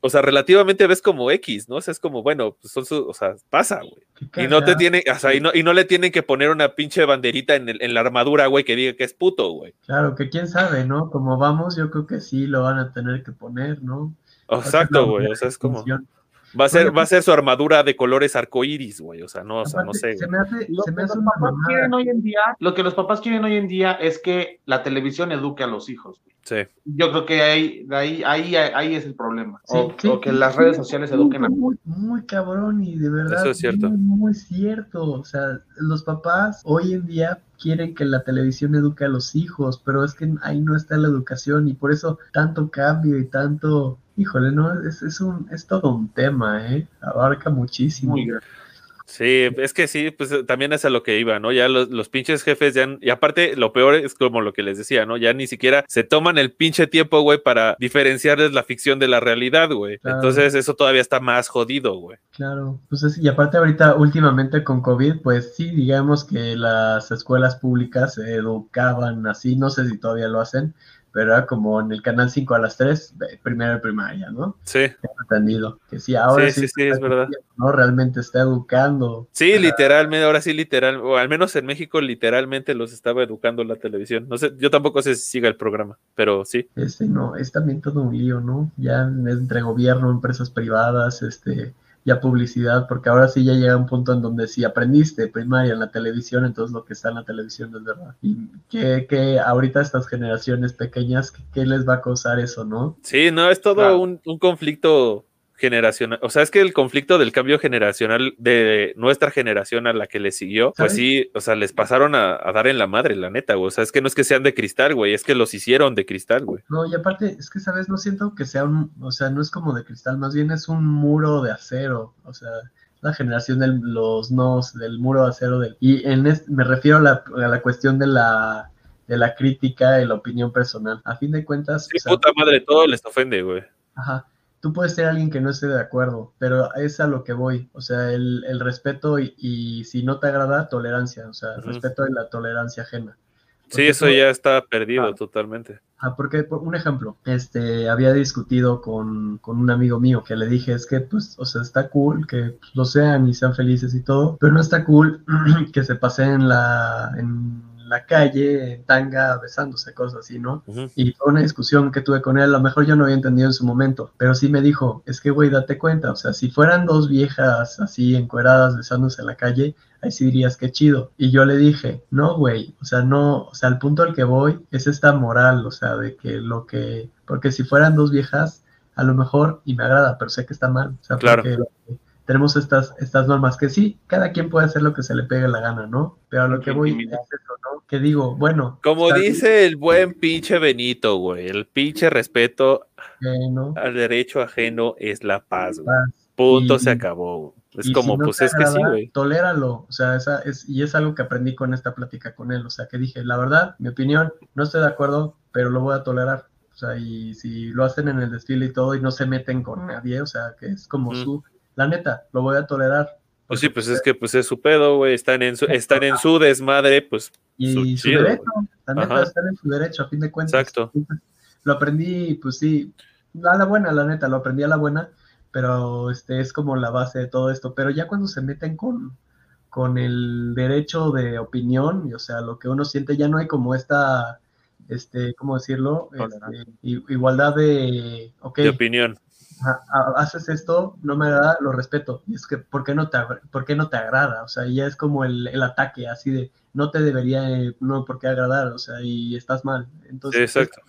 o sea, relativamente ves como X, ¿no? O sea, es como, bueno, pues son su, o sea, pasa, güey. Y no te tiene, o sea, y no, y no le tienen que poner una pinche banderita en, el, en la armadura, güey, que diga que es puto, güey. Claro, que quién sabe, ¿no? Como vamos, yo creo que sí lo van a tener que poner, ¿no? Exacto, güey, o sea, es como... Va a ser, va a ser su armadura de colores arcoíris, güey. O sea, no, o sea, no sé. lo, que los papás quieren hoy en día, lo que los papás quieren hoy en día es que la televisión eduque a los hijos. Sí. Yo creo que ahí, ahí, ahí, ahí es el problema. o, que las redes sociales eduquen a. Muy, muy cabrón y de verdad. Eso es cierto. Muy, muy cierto. O sea, los papás hoy en día quieren que la televisión eduque a los hijos, pero es que ahí no está la educación y por eso tanto cambio y tanto híjole, no, es, es, un, es todo un tema, ¿eh? Abarca muchísimo. Sí, es que sí, pues eh, también es a lo que iba, ¿no? Ya los, pinches jefes ya, y aparte lo peor es como lo que les decía, ¿no? Ya ni siquiera se toman el pinche tiempo, güey, para diferenciarles la ficción de la realidad, güey. Entonces eso todavía está más jodido, güey. Claro, pues es, y aparte ahorita últimamente con COVID, pues sí, digamos que las escuelas públicas se educaban así, no sé si todavía lo hacen, pero era como en el canal 5 a las 3, primero de primaria, ¿no? Sí. entendido. Que sí, ahora sí, sí, sí, es verdad. ¿no? Realmente está educando. Sí, literalmente, ahora sí, literal, o al menos en México, literalmente los estaba educando la televisión. No sé, yo tampoco sé si siga el programa, pero sí. Este, no, es también todo un lío, ¿no? Ya entre gobierno, empresas privadas, este ya publicidad, porque ahora sí ya llega un punto en donde si aprendiste primaria en la televisión, entonces lo que está en la televisión es verdad. Y que, que ahorita estas generaciones pequeñas, ¿qué, les va a causar eso, no? Sí, no, es todo un, un conflicto generacional, o sea, es que el conflicto del cambio generacional de nuestra generación a la que le siguió, pues sí, o sea, les pasaron a, dar en la madre, la neta, güey. O sea, es que no es que sean de cristal, güey, es que los hicieron de cristal, güey. No, y aparte, es que, ¿sabes? No siento que sea un, o sea, no es como de cristal, más bien es un muro de acero, o sea, la generación de los nos, del muro de acero, del, y en me refiero a la, a la cuestión de la de la crítica, de la opinión personal. A fin de cuentas... Sí, puta madre, todo les ofende, güey. Ajá. Tú puedes ser alguien que no esté de acuerdo, pero es a lo que voy. O sea, el, el respeto y, si no te agrada, tolerancia. O sea, el respeto y la tolerancia ajena. sí, eso ya está perdido ah. totalmente. Ah, porque, por un ejemplo, este, había discutido con, con, un amigo mío que le dije, es que, pues, o sea, está cool que pues, lo sean y sean felices y todo, pero no está cool que se pasen la, en la calle, en tanga, besándose, cosas así, ¿no? Y fue una discusión que tuve con él, a lo mejor yo no había entendido en su momento, pero sí me dijo, es que, güey, date cuenta, o sea, si fueran dos viejas así encueradas besándose en la calle, ahí sí dirías que chido. Y yo le dije, no, güey, o sea, no, o sea, al punto al que voy es esta moral, o sea, de que lo que, porque si fueran dos viejas, a lo mejor, y me agrada, pero sé que está mal, o sea, claro. porque tenemos estas, estas normas que sí, cada quien puede hacer lo que se le pegue la gana, ¿no? Pero a lo que voy es eso, ¿no? Que digo, bueno. Como dice el buen pinche Benito, güey, el pinche respeto al derecho ajeno es la paz, güey. Punto, se acabó. Es como, pues es que sí, güey. Toléralo, o sea, esa es, y es algo que aprendí con esta plática con él, o sea, que dije, la verdad, mi opinión, no estoy de acuerdo, pero lo voy a tolerar. O sea, y si lo hacen en el desfile y todo y no se meten con nadie, o sea, que es como su la neta, lo voy a tolerar. Pues sí, pues es que pues es su pedo, güey, están en su, están en su desmadre, pues. Y su, derecho, la neta, están en su derecho, a fin de cuentas. Exacto. Lo aprendí, pues sí, a la buena, la neta, lo aprendí a la buena, pero este es como la base de todo esto. Pero ya cuando se meten con, con el derecho de opinión, o sea, lo que uno siente, ya no hay como esta, este, ¿cómo decirlo? Este, igualdad de, de opinión haces esto, no me agrada, lo respeto. Y es que, ¿por qué no te, por qué no te agrada? O sea, ya es como el, el ataque, así de, no te debería, no, por qué agradar, o sea, y estás mal. Entonces, Exacto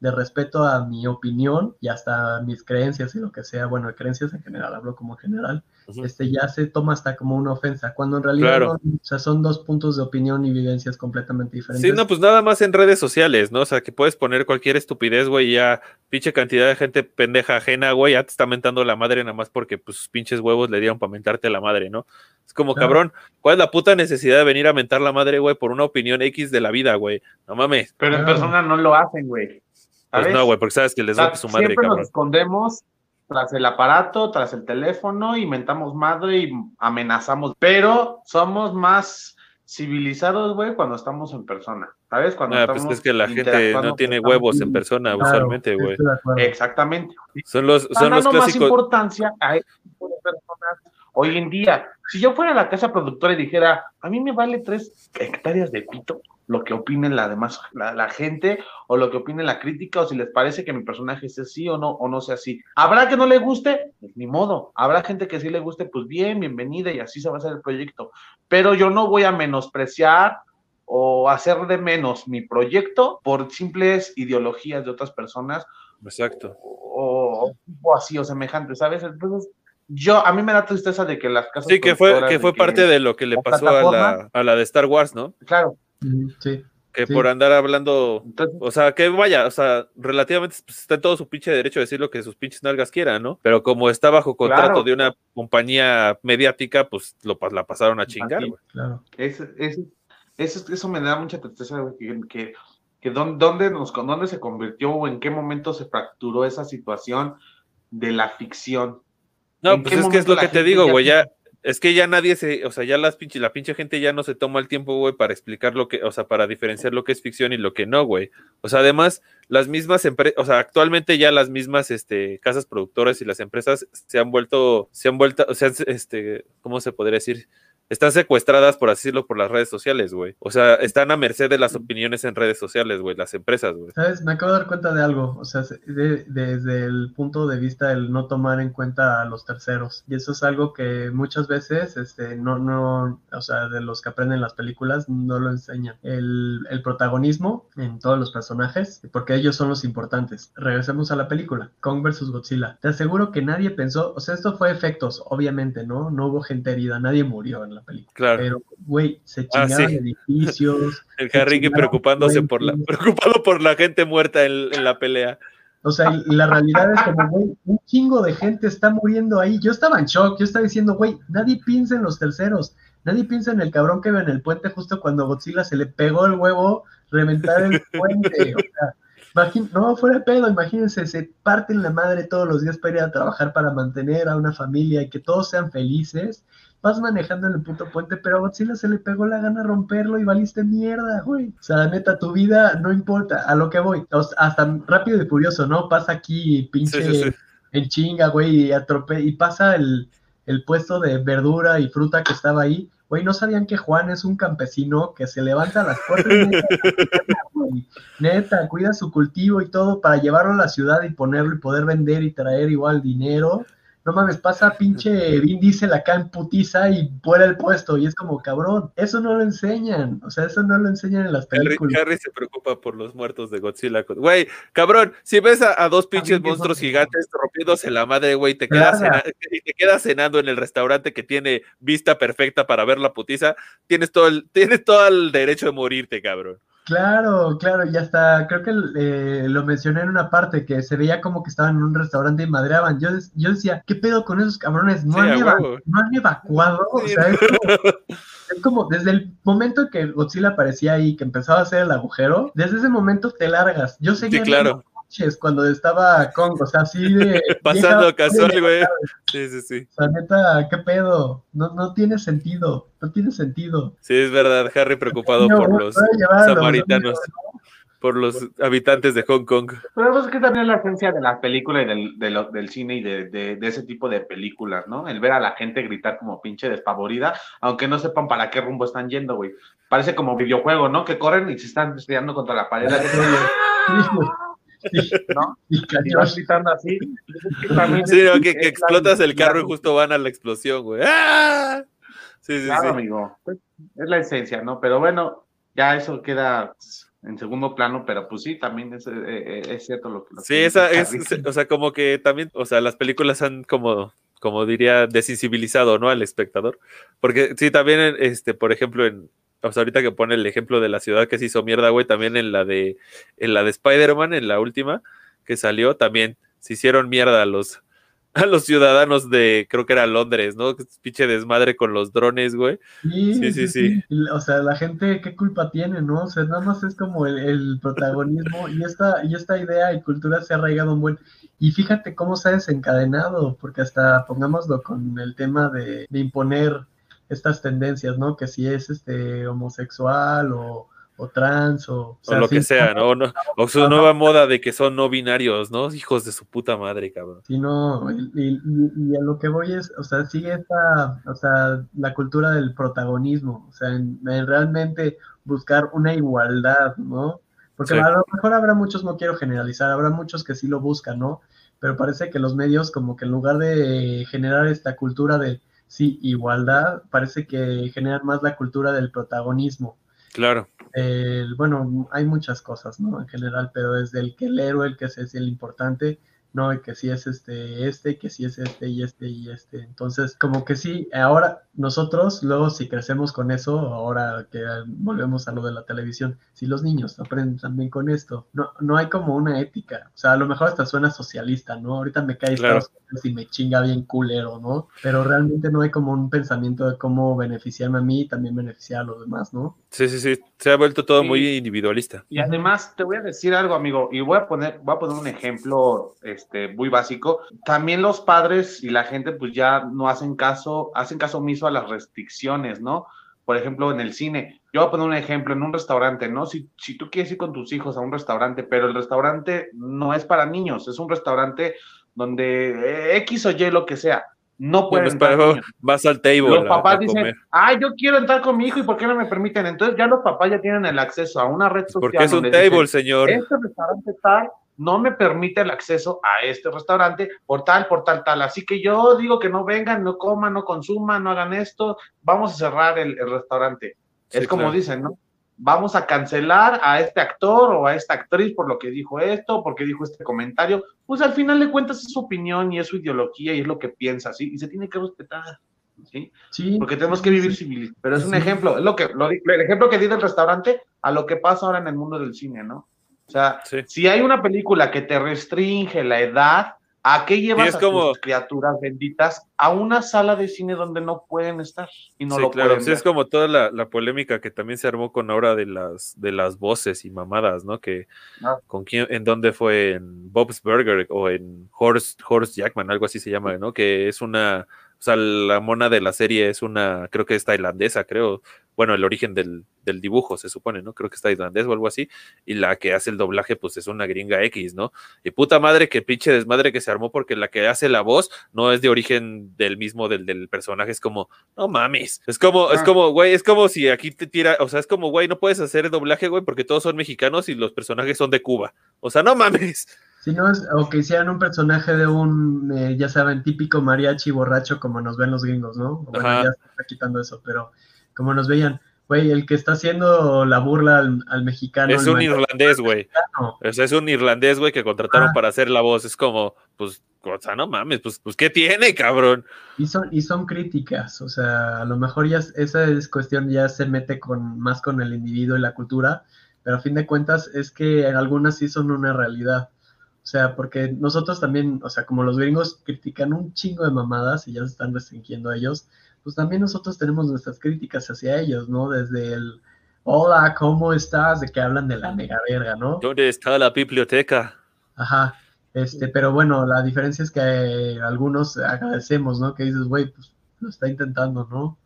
de respeto a mi opinión y hasta mis creencias y lo que sea, bueno, creencias en general, hablo como general, este ya se toma hasta como una ofensa, cuando en realidad o sea, son dos puntos de opinión y vivencias completamente diferentes. Sí, no, pues nada más en redes sociales, ¿no? O sea, que puedes poner cualquier estupidez, güey, y ya pinche cantidad de gente pendeja ajena, güey, ya te está mentando la madre nada más porque pues pinches huevos le dieron para mentarte la madre, ¿no? Es como, cabrón, ¿cuál es la puta necesidad de venir a mentar la madre, güey, por una opinión X de la vida, güey? No mames. Pero en persona no lo hacen, güey. Pues no, güey, porque sabes que les da su madre. Siempre nos escondemos tras el aparato, tras el teléfono, inventamos madre y amenazamos, pero somos más civilizados, güey, cuando estamos en persona, ¿sabes? Cuando ah, pues es que la gente no tiene huevos en persona usualmente, güey. Exactamente. Son los, son los clásicos. más importancia a este tipo de personas hoy en día. Si yo fuera a la casa productora y dijera, a mí me vale tres hectáreas de pito, lo que opine la demás la, gente o lo que opine la crítica o si les parece que mi personaje sea así o no o no sea así. Habrá que no le guste, pues ni modo. Habrá gente que sí le guste, pues bien, bienvenida y así se va a hacer el proyecto. Pero yo no voy a menospreciar o hacer de menos mi proyecto por simples ideologías de otras personas. Exacto. O, o así o semejante, ¿sabes? Entonces, yo, a mí me da tristeza de que las casas. Sí, que fue, que fue parte de lo que le pasó a la, a la de Star Wars, ¿no? Claro, Sí. Que por andar hablando, o sea, que vaya, o sea, relativamente pues, está en todo su pinche derecho a decir lo que sus pinches nalgas quieran, ¿no? Pero como está bajo contrato de una compañía mediática, pues lo, la pasaron a chingar, güey. Claro. Eso, eso, me da mucha tristeza, güey, que, que, dónde, nos, dónde se convirtió o en qué momento se fracturó esa situación de la ficción. No, pues es que es lo que te digo, güey, ya es que ya nadie se, o sea, ya las pinche, la pinche gente ya no se toma el tiempo, güey, para explicar lo que, o sea, para diferenciar lo que es ficción y lo que no, güey. O sea, además, las mismas empresas, o sea, actualmente ya las mismas, este, casas productoras y las empresas se han vuelto, se han vuelto, o sea, este, ¿cómo se podría decir? Están secuestradas, por así decirlo, por las redes sociales, güey. O sea, están a merced de las opiniones en redes sociales, güey, las empresas, güey. ¿Sabes? Me acabo de dar cuenta de algo. O sea, desde el punto de vista del no tomar en cuenta a los terceros. Y eso es algo que muchas veces, este, no, no, o sea, de los que aprenden las películas, no lo enseñan. El, el protagonismo en todos los personajes, porque ellos son los importantes. Regresemos a la película, Kong vs. Godzilla. Te aseguro que nadie pensó, o sea, esto fue efectos, obviamente, ¿no? No hubo gente herida, nadie murió en la película. Claro. Pero, güey, se ah, chingaban edificios. El Harry preocupándose por la, preocupado por la gente muerta en, la pelea. O sea, la realidad es como, güey, un chingo de gente está muriendo ahí. Yo estaba en shock, yo estaba diciendo, güey, nadie piensa en los terceros. Nadie piensa en el cabrón que ve en el puente justo cuando Godzilla se le pegó el huevo reventar el puente. O sea, no, fuera pedo, imagínense, se parten la madre todos los días para ir a trabajar para mantener a una familia y que todos sean felices. Vas manejando en el puto puente, pero a Godzilla se le pegó la gana romperlo y valiste mierda, güey. O sea, neta, tu vida no importa, a lo que voy. hasta rápido y furioso, ¿no? Pasa aquí pinche en chinga, güey, y atrope y pasa el, el puesto de verdura y fruta que estaba ahí Güey, ¿no sabían que Juan es un campesino que se levanta a las cuatro y media? Neta, cuida su cultivo y todo para llevarlo a la ciudad y ponerlo y poder vender y traer igual dinero no mames, pasa pinche Vin Diesel acá en putiza y fuera el puesto, y es como, cabrón, eso no lo enseñan, o sea, eso no lo enseñan en las películas. Harry, se preocupa por los muertos de Godzilla. Güey, cabrón, si ves a, dos pinches monstruos gigantes rompiéndose la madre, güey, te quedas, y te quedas cenando en el restaurante que tiene vista perfecta para ver la putiza, tienes todo el, tienes todo el derecho de morirte, cabrón. Claro, claro, ya está. Creo que eh, lo mencioné en una parte que se veía como que estaban en un restaurante y madreaban. Yo, yo decía, ¿qué pedo con esos cabrones? No, han, no han, evacuado. O sea, es como, desde el momento que Godzilla aparecía ahí, que empezaba a hacer el agujero, desde ese momento te largas. Yo seguía sí, claro cuando estaba con, o sea, así de... Pasando casual, güey. Sí, sí, sí. O sea, neta, ¿qué pedo? No, no tiene sentido, no tiene sentido. Sí, es verdad, Harry preocupado por los samaritanos. Por los habitantes de Hong Kong. Pero es que también la esencia de la película y del, del cine y de, de, de, ese tipo de películas, ¿no? El ver a la gente gritar como pinche despavorida, aunque no sepan para qué rumbo están yendo, güey. Parece como videojuego, ¿no? Que corren y se están estrellando contra la pared. ¿no? Y vas gritando así. Sí, no, que, que, explotas el carro y justo van a la explosión, güey. ¡Ah! Sí, sí, claro, amigo. Pues, es la esencia, ¿no? Pero bueno, ya eso queda en segundo plano, pero pues sí, también es, eh, eh, es cierto lo que... sí, esa es, o sea, como que también, o sea, las películas han como, como diría, desensibilizado, ¿no? Al espectador. Porque sí, también, este, por ejemplo, en, o sea, ahorita que pone el ejemplo de la ciudad que se hizo mierda, güey, también en la de, en la de Spider-Man, en la última que salió, también se hicieron mierda a los, a los ciudadanos de, creo que era Londres, ¿no? Pinche desmadre con los drones, güey. Sí sí, sí, O sea, la gente, ¿qué culpa tiene, no? O sea, nada más es como el, protagonismo y esta, y esta idea y cultura se ha arraigado un buen... Y fíjate cómo se ha desencadenado, porque hasta pongámoslo con el tema de, de imponer estas tendencias, ¿no? Que si es este homosexual o, trans o, o, lo que sea, ¿no? O su nueva moda de que son no binarios, ¿no? Hijos de su puta madre, cabrón. Sí, no, y, a lo que voy es, o sea, sigue esta, o sea, la cultura del protagonismo, o sea, en, realmente buscar una igualdad, ¿no? Porque a lo mejor habrá muchos, no quiero generalizar, habrá muchos que sí lo buscan, ¿no? Pero parece que los medios como que en lugar de generar esta cultura de sí, igualdad, parece que generan más la cultura del protagonismo. Claro. bueno, hay muchas cosas, ¿no? En general, pero desde el que el héroe, el que es el importante, no, y que si es este, este, que si es este y este y este. Entonces, como que sí, ahora nosotros, luego si crecemos con eso, ahora que volvemos a lo de la televisión, si los niños aprenden también con esto, no, no hay como una ética. O sea, a lo mejor hasta suena socialista, ¿no? Ahorita me cae claro. y me chinga bien culero, ¿no? Pero realmente no hay como un pensamiento de cómo beneficiarme a mí y también beneficiar a los demás, ¿no? Sí, sí, sí. Se ha vuelto todo muy individualista. Y además, te voy a decir algo, amigo, y voy a poner, voy a poner un ejemplo este, muy básico. También los padres y la gente, pues ya no hacen caso, hacen caso omiso a las restricciones, ¿no? Por ejemplo, en el cine. Yo voy a poner un ejemplo en un restaurante, ¿no? Si, si tú quieres ir con tus hijos a un restaurante, pero el restaurante no es para niños, es un restaurante donde eh, X o Y lo que sea no pueden entrar. Vas al table. Los papás dicen, ah, yo quiero entrar con mi hijo y ¿por qué no me permiten? Entonces ya los papás ya tienen el acceso a una red social. Porque es un table, señor. Este restaurante tal no me permite el acceso a este restaurante por tal, por tal, tal. Así que yo digo que no vengan, no coman, no consuman, no hagan esto, vamos a cerrar el, restaurante. es como dicen, ¿no? Vamos a cancelar a este actor o a esta actriz por lo que dijo esto, porque dijo este comentario. Pues al final de cuentas es su opinión y es su ideología y es lo que piensa, ¿sí? Y se tiene que respetar. ¿Sí? sí porque tenemos que vivir civil. Pero es un ejemplo, es lo que, lo, el ejemplo que di del restaurante a lo que pasa ahora en el mundo del cine, ¿no? O sea, si hay una película que te restringe la edad, ¿A qué llevas es a como- tus criaturas benditas a una sala de cine donde no pueden estar y no sí, lo claro, pueden sí, es como toda la, la polémica que también se armó con ahora de las de las voces y mamadas, ¿no? Que Ah. con quién, en dónde fue en Bob's Burger o en Horst, Horst Jackman, algo así se llama, ¿no? Que es una, o sea, la mona de la serie es una, creo que es tailandesa, creo, bueno, el origen del, del dibujo se supone, ¿no? Creo que es tailandés o algo así, y la que hace el doblaje, pues es una gringa X, ¿no? Y puta madre, que pinche desmadre que se armó porque la que hace la voz no es de origen del mismo del, del personaje, es como, no mames, es como, es Ah. como, güey, es como si aquí te tira, o sea, es como, güey, no puedes hacer doblaje, güey, porque todos son mexicanos y los personajes son de Cuba, o sea, no mames. Si no es, o que hicieran un personaje de un, eh, ya saben, típico mariachi borracho como nos ven los gringos, ¿no? Bueno, Ajá. ya se está quitando eso, pero como nos veían, güey, el que está haciendo la burla al, al mexicano. Es un irlandés, güey. O sea, es un irlandés, güey, que contrataron Ah. para hacer la voz. Es como, pues, o sea, no mames, pues, pues, ¿qué tiene, cabrón? Y son, y son críticas, o sea, a lo mejor ya es- esa es cuestión ya se mete con más con el individuo y la cultura, pero a fin de cuentas es que algunas sí son una realidad. O sea, porque nosotros también, o sea, como los gringos critican un chingo de mamadas y ya se están restringiendo a ellos, pues también nosotros tenemos nuestras críticas hacia ellos, ¿no? Desde el hola, ¿cómo estás? De que hablan de la mega verga, ¿no? ¿Dónde está la biblioteca? Ajá, este, pero bueno, la diferencia es que eh, algunos agradecemos, ¿no? Que dices, güey, pues lo está intentando, ¿no?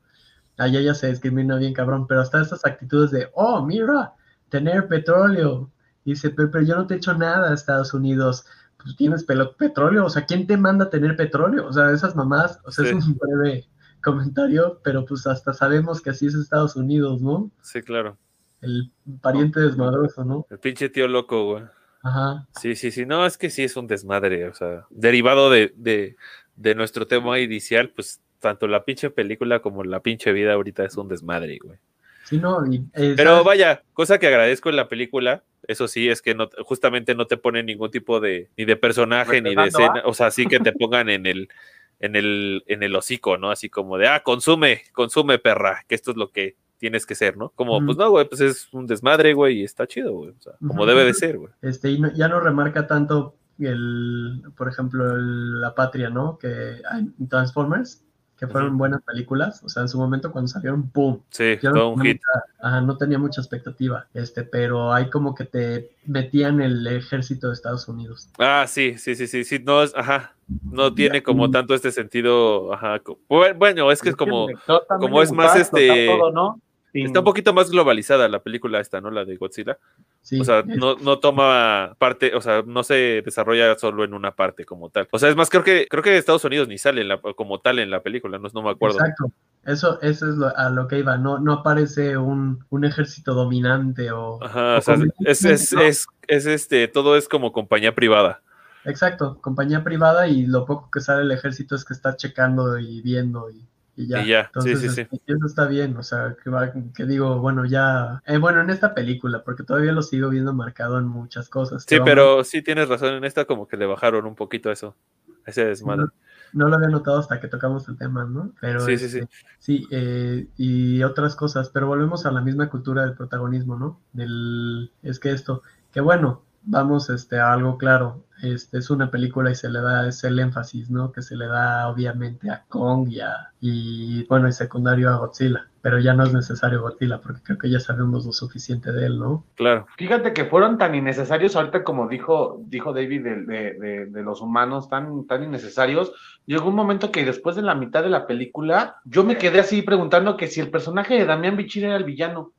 Allá ya se discrimina bien cabrón, pero hasta estas actitudes de, oh, mira, tener petróleo. Dice, pero, pero yo no te he hecho nada a Estados Unidos. Pues tienes petróleo, o sea, ¿quién te manda a tener petróleo? O sea, esas mamás, o sea, Sí. es un breve comentario, pero pues hasta sabemos que así es Estados Unidos, ¿no? Sí, claro. El pariente desmadroso, ¿no? El pinche tío loco, güey. Ajá. Sí, sí, sí. No, es que sí es un desmadre. O sea, derivado de, de, de nuestro tema inicial, pues tanto la pinche película como la pinche vida ahorita es un desmadre, güey. Sí, no, y, eh, Pero ¿sabes? vaya, cosa que agradezco en la película, eso sí, es que no, justamente no te ponen ningún tipo de, ni de personaje, ni de escena, o sea, sí que te pongan en el, en el, en el hocico, ¿no? Así como de, ah, consume, consume, perra, que esto es lo que tienes que ser, ¿no? Como, pues no, güey, pues es un desmadre, güey, y está chido, güey, o sea, como debe de ser, güey. este, y no- ya no remarca tanto el, por ejemplo, el- la patria, ¿no? Que en Transformers, que fueron buenas películas, o sea, en su momento cuando salieron, ¡pum! Sí, Yo todo no, un tenía hit. mucha- ajá, no tenía mucha expectativa, este, pero hay como que te metían el ejército de Estados Unidos. Ah, sí, sí, sí, sí, sí, no es, ajá, no tiene como tanto este sentido, ajá, co- bu- bueno, es que es como, como es más, este, todo, ¿no? Está un poquito más globalizada la película esta, ¿no? La de Godzilla. Sí, O sea, no, no toma parte, o sea, no se desarrolla solo en una parte como tal. O sea, es más, creo que, creo que Estados Unidos ni sale en la- como tal en la película, no, no me acuerdo. Exacto. Eso, eso es lo- a lo que iba. No, no aparece un, un ejército dominante o. Ajá, o o sea, es, es, ¿no? es, es este, todo es como compañía privada. Exacto, compañía privada y lo poco que sale el ejército es que está checando y viendo y, y ya. Y ya, Entonces, sí, sí. este, eso está bien, o sea, que, va- que digo, bueno, ya, eh, bueno, en esta película, porque todavía lo sigo viendo marcado en muchas cosas. Sí, pero sí tienes razón en esta, como que le bajaron un poquito eso, ese desmadre. No lo había notado hasta que tocamos el tema, ¿no? Pero Sí, sí, sí. este, sí, eh, y otras cosas, pero volvemos a la misma cultura del protagonismo, ¿no? Del, es que esto, que bueno, vamos este, a algo claro, este, es una película y se le da ese el énfasis, ¿no? Que se le da obviamente a Kong y, a- y bueno, y secundario a Godzilla, pero ya no es necesario Godzilla porque creo que ya sabemos lo suficiente de él, ¿no? Claro. Fíjate que fueron tan innecesarios ahorita como dijo, dijo David de, de- de- de los humanos, tan, tan innecesarios. Llegó un momento que después de la mitad de la película, yo me quedé así preguntando que si el personaje de Damián Bichir era el villano.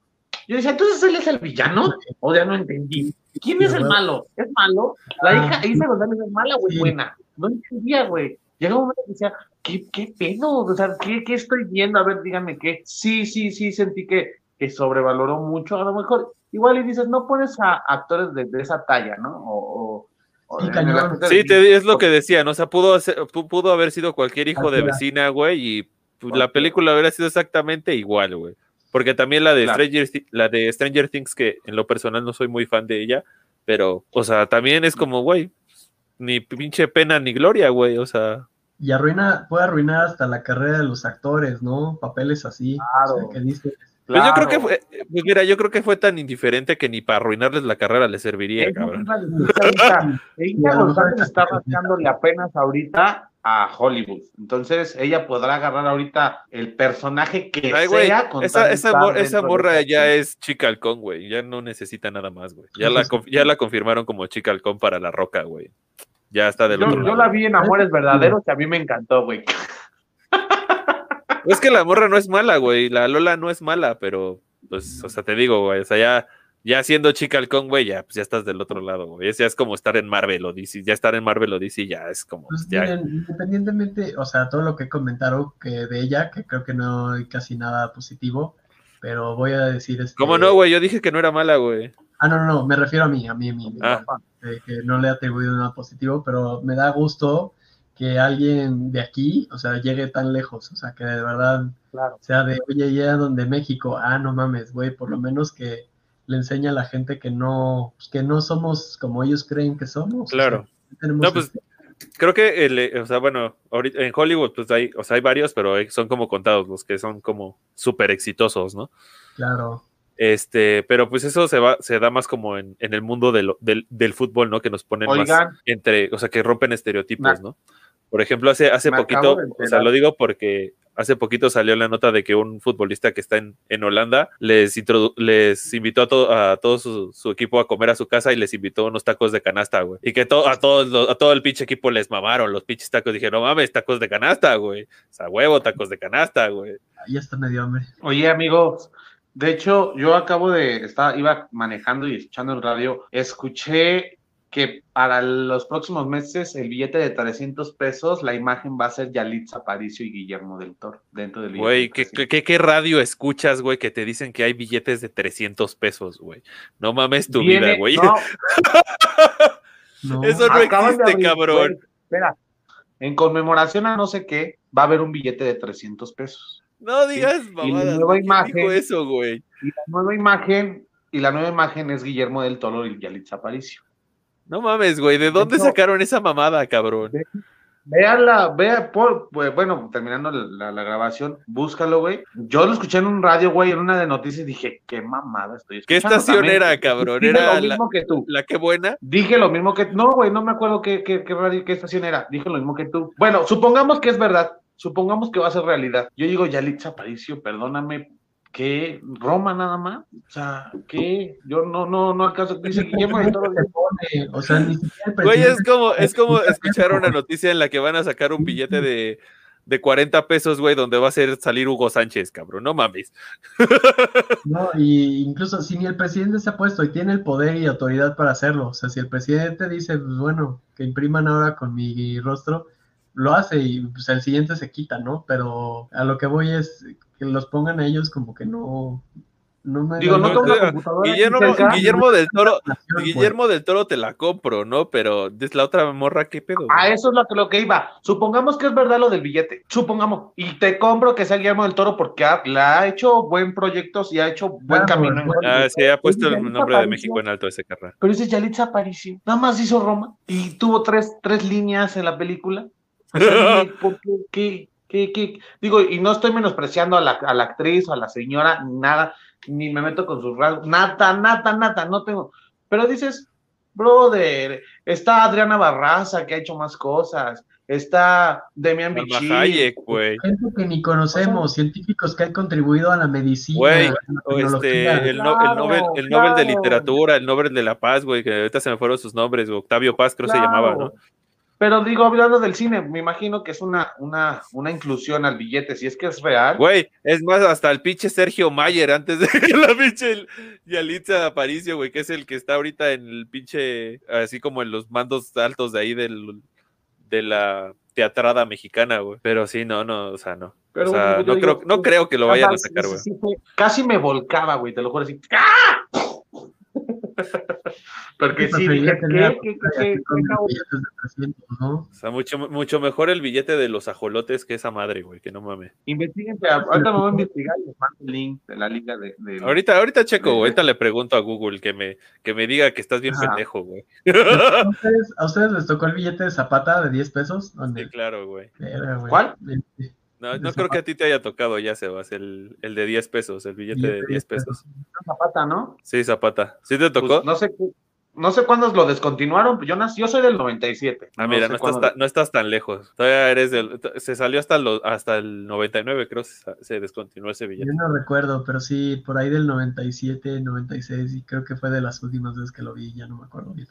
Yo decía, entonces él es el villano, o ya no entendí. ¿Quién es el malo? ¿Es malo? La Ah, hija Isa González es mala o es buena. No entendía, güey. Llegó un momento que decía, ¿qué, qué pedo? O sea, ¿qué, qué estoy viendo? A ver, díganme qué. Sí, sí, sí, sentí que, que sobrevaloró mucho. A lo mejor, igual y dices, no pones a actores de, de esa talla, ¿no? O, Sí, te, es lo que decía, ¿no? O sea, pudo, pu- pudo haber sido cualquier hijo de vecina, güey, y pues, la película hubiera sido exactamente igual, güey. Porque también la de, Claro. Stranger, la de Stranger Things, que en lo personal no soy muy fan de ella, pero, o sea, también es como, güey, ni pinche pena ni gloria, güey, o sea, Y arruina, puede arruinar hasta la carrera de los actores, ¿no? Papeles así, Claro. o sea, que dices, Pues yo creo que fue, pues mira, yo creo que fue tan indiferente que ni para arruinarles la carrera le serviría, cabrón. Ella González está rascándole apenas ahorita a Hollywood. Entonces, ella podrá agarrar ahorita el personaje que sea. Con esa, esa, esa morra ya es Chica Halcón, güey. Ya no necesita nada más, güey. Ya, la, ya la confirmaron como Chica Halcón para la roca, güey. Ya está del yo, otro Yo la vi en Amores Verdaderos y a mí me encantó, güey. Es que la morra no es mala, güey. La Lola no es mala, pero, pues, o sea, te digo, güey. O sea, ya, ya siendo chica halcón, güey, ya, pues ya estás del otro lado, güey. Ya es como estar en Marvel o DC. Ya estar en Marvel o DC ya es como. Pues, ya... miren, independientemente, o sea, todo lo que comentaron que de ella, que creo que no hay casi nada positivo, pero voy a decir. Este... ¿Cómo no, güey? Yo dije que no era mala, güey. Ah, no, no, no, me refiero a mí, a mí, a mí. Ah. De que no le he atribuido nada positivo, pero me da gusto que alguien de aquí, o sea, llegue tan lejos, o sea, que de verdad claro. sea de, oye, ya donde México, ah, no mames, güey, por lo menos que le enseña a la gente que no, que no somos como ellos creen que somos. Claro. O sea, tenemos No, pues este- creo que, el, o sea, bueno, ahorita en Hollywood, pues hay, o sea, hay varios, pero hay- son como contados los que son como súper exitosos, ¿no? claro. Este, pero pues eso se va, se da más como en, en el mundo de lo- del, del fútbol, ¿no? Que nos ponen más entre, o sea, que rompen estereotipos, Me- ¿no? Por ejemplo, hace, hace me poquito, o sea, lo digo porque hace poquito salió la nota de que un futbolista que está en, en Holanda les, introdu- les invitó a, to- a todo su, su equipo a comer a su casa y les invitó unos tacos de canasta, güey. Y que to- a, todos los- a todo el pinche equipo les mamaron los pinches tacos. Dije, no mames, tacos de canasta, güey. O sea, huevo, tacos de canasta, güey. Ya está medio hambre. Oye, amigos, de hecho, yo acabo de estar, iba manejando y escuchando el radio, escuché que para los próximos meses el billete de 300 pesos, la imagen va a ser Yalitza Aparicio y Guillermo del Toro dentro del billete. Güey, de ¿qué, 300. qué, qué radio escuchas, güey, que te dicen que hay billetes de 300 pesos, güey? No mames tu Viene- vida, güey. no, No, Eso no acaban existe, abrir, cabrón. güey, espera, en conmemoración a no sé qué, va a haber un billete de 300 pesos. No digas Y la nueva güey. ¿Quién imagen- dijo eso, güey? Y la nueva imagen, y la nueva imagen es Guillermo del Toro y Yalitza Aparicio. No mames, güey. ¿De dónde sacaron esa mamada, cabrón? Veanla, vea, por, pues, bueno, terminando la, la- la grabación, búscalo, güey. Yo lo escuché en un radio, güey, en una de noticias y dije, qué mamada estoy ¿Qué escuchando. estación También era, cabrón? dije Era lo la, mismo que tú. la que buena. Dije lo mismo que no, güey, no me acuerdo qué, qué, qué radio, qué estación era. Dije lo mismo que tú. Bueno, supongamos que es verdad. Supongamos que va a ser realidad. Yo digo, Yalitza Aparicio, perdóname, ¿qué? ¿Roma nada más? O sea, ¿qué? Yo no, no, no alcanzo. Dice Guillermo del Toro. se pone, o sea, ni siquiera el Güey, es presidente- como, es como escucha escuchar una noticia en la que van a sacar un billete de, de 40 pesos, güey, donde va a ser salir Hugo Sánchez, cabrón. No mames. No, y incluso si ni el presidente se ha puesto y tiene el poder y autoridad para hacerlo, o sea, si el presidente dice, pues bueno, que impriman ahora con mi rostro, lo hace y pues el siguiente se quita, ¿no? Pero a lo que voy es que los pongan a ellos como que no, no me Digo, no aquí Guillermo. Guillermo del Toro, pues. Guillermo del Toro te la compro, ¿no? Pero es la otra morra, ¿qué pedo? A eso es lo que, lo que iba. Supongamos que es verdad lo del billete. Supongamos. Y te compro que sea Guillermo del Toro porque ha, la ha hecho buen proyectos y ha hecho buen camino. en bueno. Ah, sí, ha puesto el nombre de. México en alto ese carnal. Pero ese Yalitza Aparicio. Nada más hizo Roma y tuvo tres, tres líneas en la película. O sea, dime, ¿por qué? ¿Qué? ¿Qué? ¿Qué? Digo, y no estoy menospreciando a la, a la actriz o a la señora, ni nada, ni me meto con sus rasgos, nada, nada, nada, no tengo. Pero dices, brother, está Adriana Barraza que ha hecho más cosas, está Demian Bichir. Hayek, güey. Gente que ni conocemos, científicos que han contribuido a la medicina, Güey, este, el, no- el Claro, Nobel, el Nobel de. Literatura, el Nobel de la Paz, güey, que ahorita se me fueron sus nombres, Octavio Paz creo se Claro. llamaba, ¿no? Pero digo, hablando del cine, me imagino que es una, una, una inclusión al billete, si es que es real. Güey, es más, hasta el pinche Sergio Mayer, antes de que la pinche Yalitza Aparicio, güey, que es el que está ahorita en el pinche, así como en los mandos altos de ahí del, de la teatrada mexicana, güey. Pero sí, no, no, o sea, no. Pero o sea, no, digo, creo, no creo que lo vayan a sacar, güey. Casi me volcaba, güey, te lo juro así. ¡Ah! Porque sí, dije, ¿qué? ¿Qué? a- ¿Qué? así ¿Qué? con ¿Qué acabo? billetes de 300, ¿no? O sea, mucho, mucho mejor el billete de los ajolotes que esa madre, güey, que no mames. Investíguense, ahorita me voy a investigar y les mando el link de la liga de... de- Ahorita, ahorita checo, güey, ahorita le pregunto a Google que me, que me diga que estás bien Ajá. pendejo, güey. ¿A ustedes, a ustedes les tocó el billete de Zapata de 10 pesos? ¿Dónde? Sí, claro, güey. Verga, güey. ¿Cuál? No, no creo que a ti te haya tocado ya, Sebas, el, el de 10 pesos, el billete de 10 pesos. Zapata, ¿no? Sí, Zapata. ¿Sí te tocó? Pues no sé, no sé cuándo lo descontinuaron, pero yo nací, yo soy del 97. Ah, mira, no, estás, no estás, tan lejos. Todavía eres del. Se salió hasta, hasta el 99, creo, se, se descontinuó ese billete. Yo no recuerdo, pero sí, por ahí del 97, 96, y creo que fue de las últimas veces que lo vi, ya no me acuerdo bien.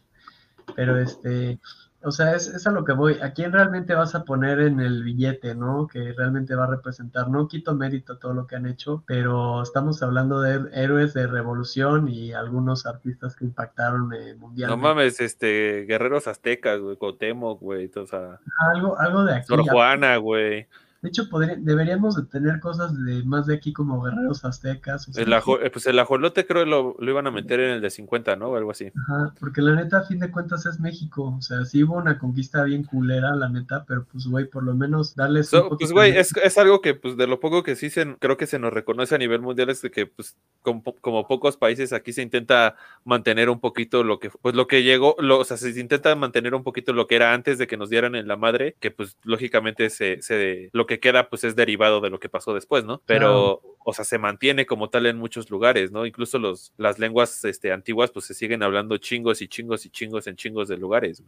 Pero este, o sea, es, a lo que voy. ¿A quién realmente vas a poner en el billete, no? Que realmente va a representar. No quito mérito a todo lo que han hecho, pero estamos hablando de héroes de revolución y algunos artistas que impactaron eh, mundialmente. No mames, este, guerreros aztecas, güey, Cotemo, güey, o sea. Algo, algo de aquí. Sor Juana, güey. De hecho, deberíamos de tener cosas de más de aquí como guerreros aztecas. el eh, pues el ajolote creo lo, lo iban a meter en el de 50, ¿no? O algo así. Ajá, porque la neta, a fin de cuentas, es México. O sea, sí hubo una conquista bien culera, la neta, pero pues, güey, por lo menos darles Pues, güey, es, es, algo que, pues, de lo poco que sí se, creo que se nos reconoce a nivel mundial es de que, pues, como, como, pocos países aquí se intenta mantener un poquito lo que, pues, lo que llegó, lo, o sea, se intenta mantener un poquito lo que era antes de que nos dieran en la madre, que, pues, lógicamente se, se lo que queda, pues, es derivado de lo que pasó después, ¿no? Pero, o sea, se mantiene como tal en muchos lugares, ¿no? Incluso los, las lenguas este, antiguas, pues se siguen hablando chingos y chingos y chingos en chingos de lugares.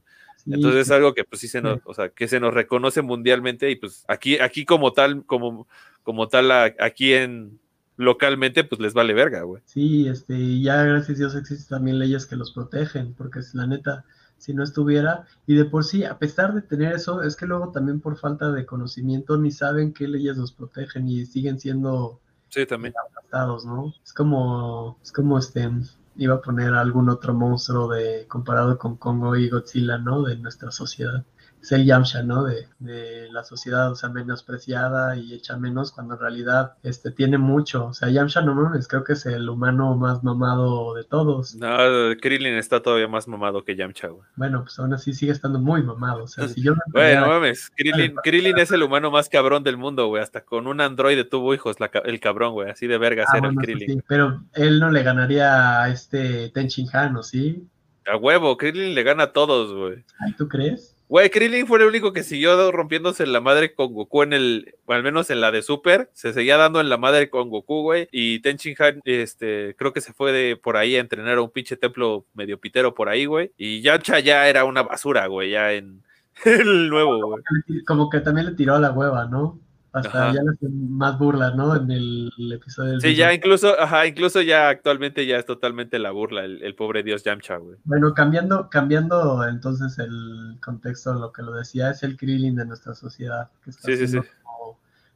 Entonces es algo que, pues sí se nos, o sea, que se nos reconoce mundialmente y pues aquí, aquí como tal, como, como tal, aquí en, localmente, pues les vale verga, güey. Sí, este, ya gracias a Dios existen también leyes que los protegen, porque es la neta, si no estuviera. Y de por sí, a pesar de tener eso, es que luego también por falta de conocimiento ni saben qué leyes los protegen y siguen siendo sí, también. ¿no? Es como, es como este, iba a poner algún otro monstruo de comparado con Congo y Godzilla, ¿no? De nuestra sociedad es el Yamcha, ¿no? De, de, la sociedad, o sea, menospreciada y hecha menos cuando en realidad este, tiene mucho. O sea, Yamcha no mames, creo que es el humano más mamado de todos. No, Krillin está todavía más mamado que Yamcha, güey. Bueno, pues aún así sigue estando muy mamado. O sea, si yo Bueno, mames, Krillin, Krillin es el humano más cabrón del mundo, güey. Hasta con un androide tuvo hijos, el cabrón, güey. Así de verga ah, era el Krillin. Sí, pero él no le ganaría a este Tenchin Han, ¿o sí? A huevo, Krillin le gana a todos, güey. ¿Tú crees? Güey, Krillin fue el único que siguió rompiéndose la madre con Goku en el, al menos en la de Super, se seguía dando en la madre con Goku, güey, y Tenchin Han, este, creo que se fue de por ahí a entrenar a un pinche templo medio pitero por ahí, güey, y Yancha ya era una basura, güey, ya en el nuevo, güey. Como que también le tiró a la hueva, ¿no? Hasta ya le hacen más burla, ¿no? En el, episodio del Sí, ya incluso, ajá, incluso ya actualmente ya es totalmente la burla, el, pobre dios Yamcha, güey. Bueno, cambiando, cambiando entonces el contexto, lo que lo decía, es el Krillin de nuestra sociedad, que está sí,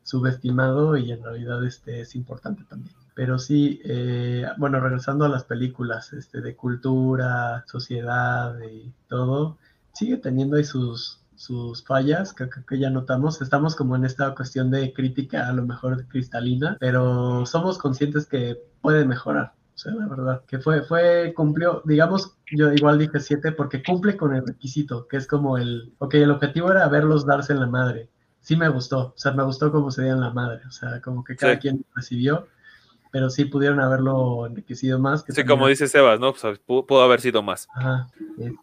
subestimado y en realidad este es importante también. Pero sí, eh, bueno, regresando a las películas este, de cultura, sociedad y todo, sigue teniendo ahí sus, sus fallas, que, que, ya notamos. Estamos como en esta cuestión de crítica, a lo mejor cristalina, pero somos conscientes que puede mejorar. O sea, la verdad, que fue, fue, cumplió, digamos, yo igual dije siete porque cumple con el requisito, que es como el, ok, el objetivo era verlos darse en la madre. Sí me gustó, o sea, me gustó cómo se dieron la madre, o sea, como que cada quien recibió, pero sí pudieron haberlo enriquecido más. sí, como dice Sebas, ¿no? Pues, pudo, haber sido más. Ajá.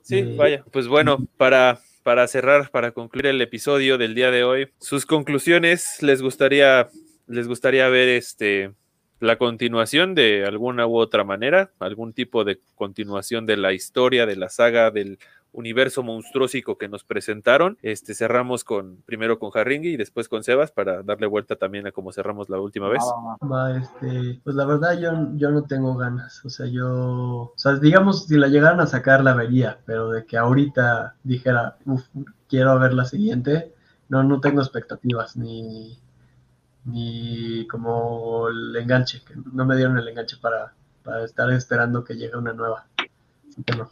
Sí, este, vaya, pues bueno, para para cerrar, para concluir el episodio del día de hoy, sus conclusiones, les gustaría, les gustaría ver este la continuación de alguna u otra manera, algún tipo de continuación de la historia, de la saga, del universo monstruosico que nos presentaron. Este cerramos con primero con Harringi y después con Sebas para darle vuelta también a como cerramos la última vez. este, pues la verdad yo, yo no tengo ganas, o sea, yo, o sea, digamos si la llegaran a sacar la vería, pero de que ahorita dijera, uff, quiero ver la siguiente, no, no tengo expectativas ni ni como el enganche, que no me dieron el enganche para, para estar esperando que llegue una nueva.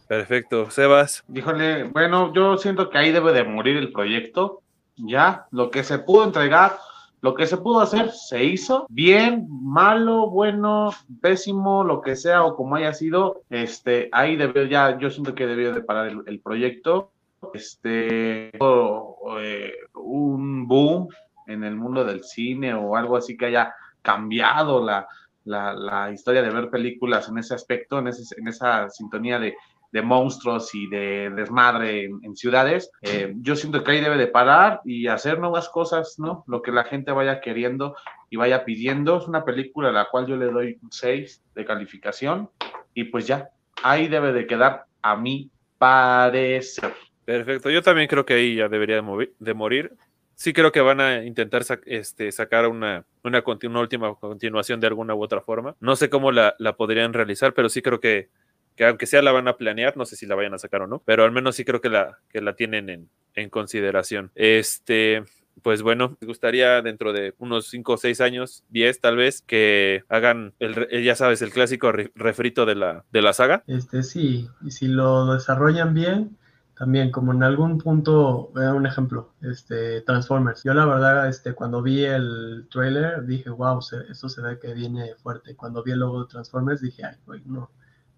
Perfecto. Sebas. Díjole, bueno, yo siento que ahí debe de morir el proyecto. Ya, lo que se pudo entregar, lo que se pudo hacer, se hizo. Bien, malo, bueno, pésimo, lo que sea o como haya sido, este, ahí debió ya, yo siento que debió de parar el, proyecto. Este, eh, un boom en el mundo del cine o algo así que haya cambiado la, la, historia de ver películas en ese aspecto, en, ese, en esa sintonía de, de monstruos y de desmadre en, ciudades. Eh, yo siento que ahí debe de parar y hacer nuevas cosas, ¿no? Lo que la gente vaya queriendo y vaya pidiendo. Es una película a la cual yo le doy un 6 de calificación y pues ya, ahí debe de quedar a mi parecer. Perfecto, yo también creo que ahí ya debería de, morir. Sí creo que van a intentar este, sacar una, última continuación de alguna u otra forma. No sé cómo la, podrían realizar, pero sí creo que que aunque sea la van a planear, no sé si la vayan a sacar o no, pero al menos sí creo que la, que tienen en, en consideración. Este, pues bueno, me gustaría dentro de unos 5 o 6 años, 10 tal vez, que hagan, el, ya sabes, el clásico refrito de la, de la saga. Este sí, y si lo desarrollan bien, también como en algún punto, dar un ejemplo, este, Transformers. Yo la verdad, este, cuando vi el trailer, dije, wow, eso se ve que viene fuerte. Cuando vi el logo de Transformers, dije, ay, no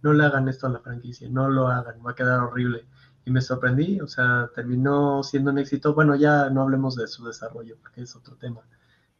no le hagan esto a la franquicia, no lo hagan, va a quedar horrible. Y me sorprendí, o sea, terminó siendo un éxito. Bueno, ya no hablemos de su desarrollo, porque es otro tema.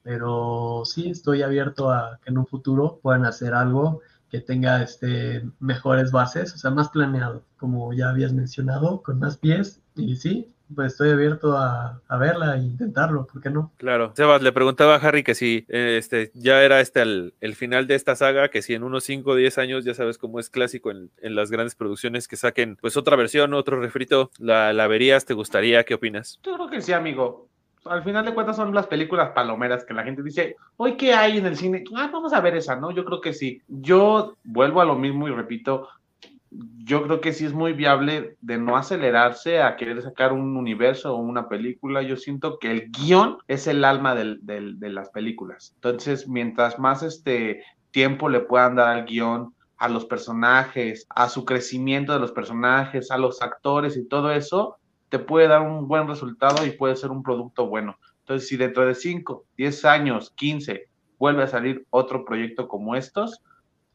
Pero sí estoy abierto a que en un futuro puedan hacer algo que tenga este, mejores bases, o sea, más planeado, como ya habías mencionado, con más pies. Y sí, pues estoy abierto a, verla e intentarlo, ¿por qué no? Claro. Sebas, le preguntaba a Harry que si este, ya era este el, final de esta saga, que si en unos 5 o 10 años, ya sabes cómo es clásico en, las grandes producciones, que saquen pues otra versión, otro refrito, ¿la, ¿la verías? ¿Te gustaría? ¿Qué opinas? Yo creo que sí, amigo. Al final de cuentas son las películas palomeras que la gente dice, hoy qué hay en el cine, ah, vamos a ver esa, ¿no? Yo creo que sí. Yo vuelvo a lo mismo y repito, yo creo que sí es muy viable de no acelerarse a querer sacar un universo o una película. Yo siento que el guion es el alma de las películas. Entonces, mientras más este tiempo le puedan dar al guion, a los personajes, a su crecimiento de los personajes, a los actores y todo eso, te puede dar un buen resultado y puede ser un producto bueno. Entonces, si dentro de 5, 10 años, 15, vuelve a salir otro proyecto como estos,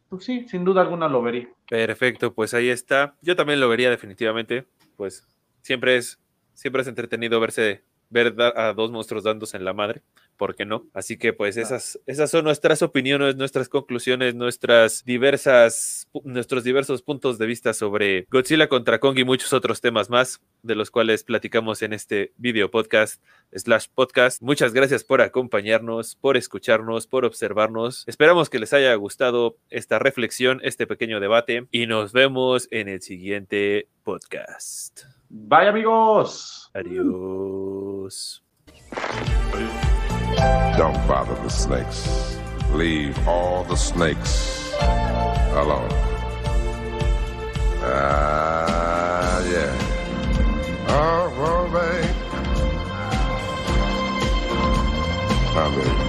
pues sí, sin duda alguna lo vería. Perfecto, pues ahí está. Yo también lo vería definitivamente. Pues siempre es, siempre es entretenido verse, ver a dos monstruos dándose en la madre. ¿Por qué no? Así que pues esas, esas son nuestras opiniones, nuestras conclusiones, nuestras diversas, nuestros diversos puntos de vista sobre Godzilla contra Kong y muchos otros temas más, de los cuales platicamos en este video podcast slash podcast. Muchas gracias por acompañarnos, por escucharnos, por observarnos. Esperamos que les haya gustado esta reflexión, este pequeño debate y nos vemos en el siguiente podcast. Bye amigos. Adiós. Don't bother the snakes. Leave all the snakes alone. Ah, yeah. Oh, well, babe. Oh, baby.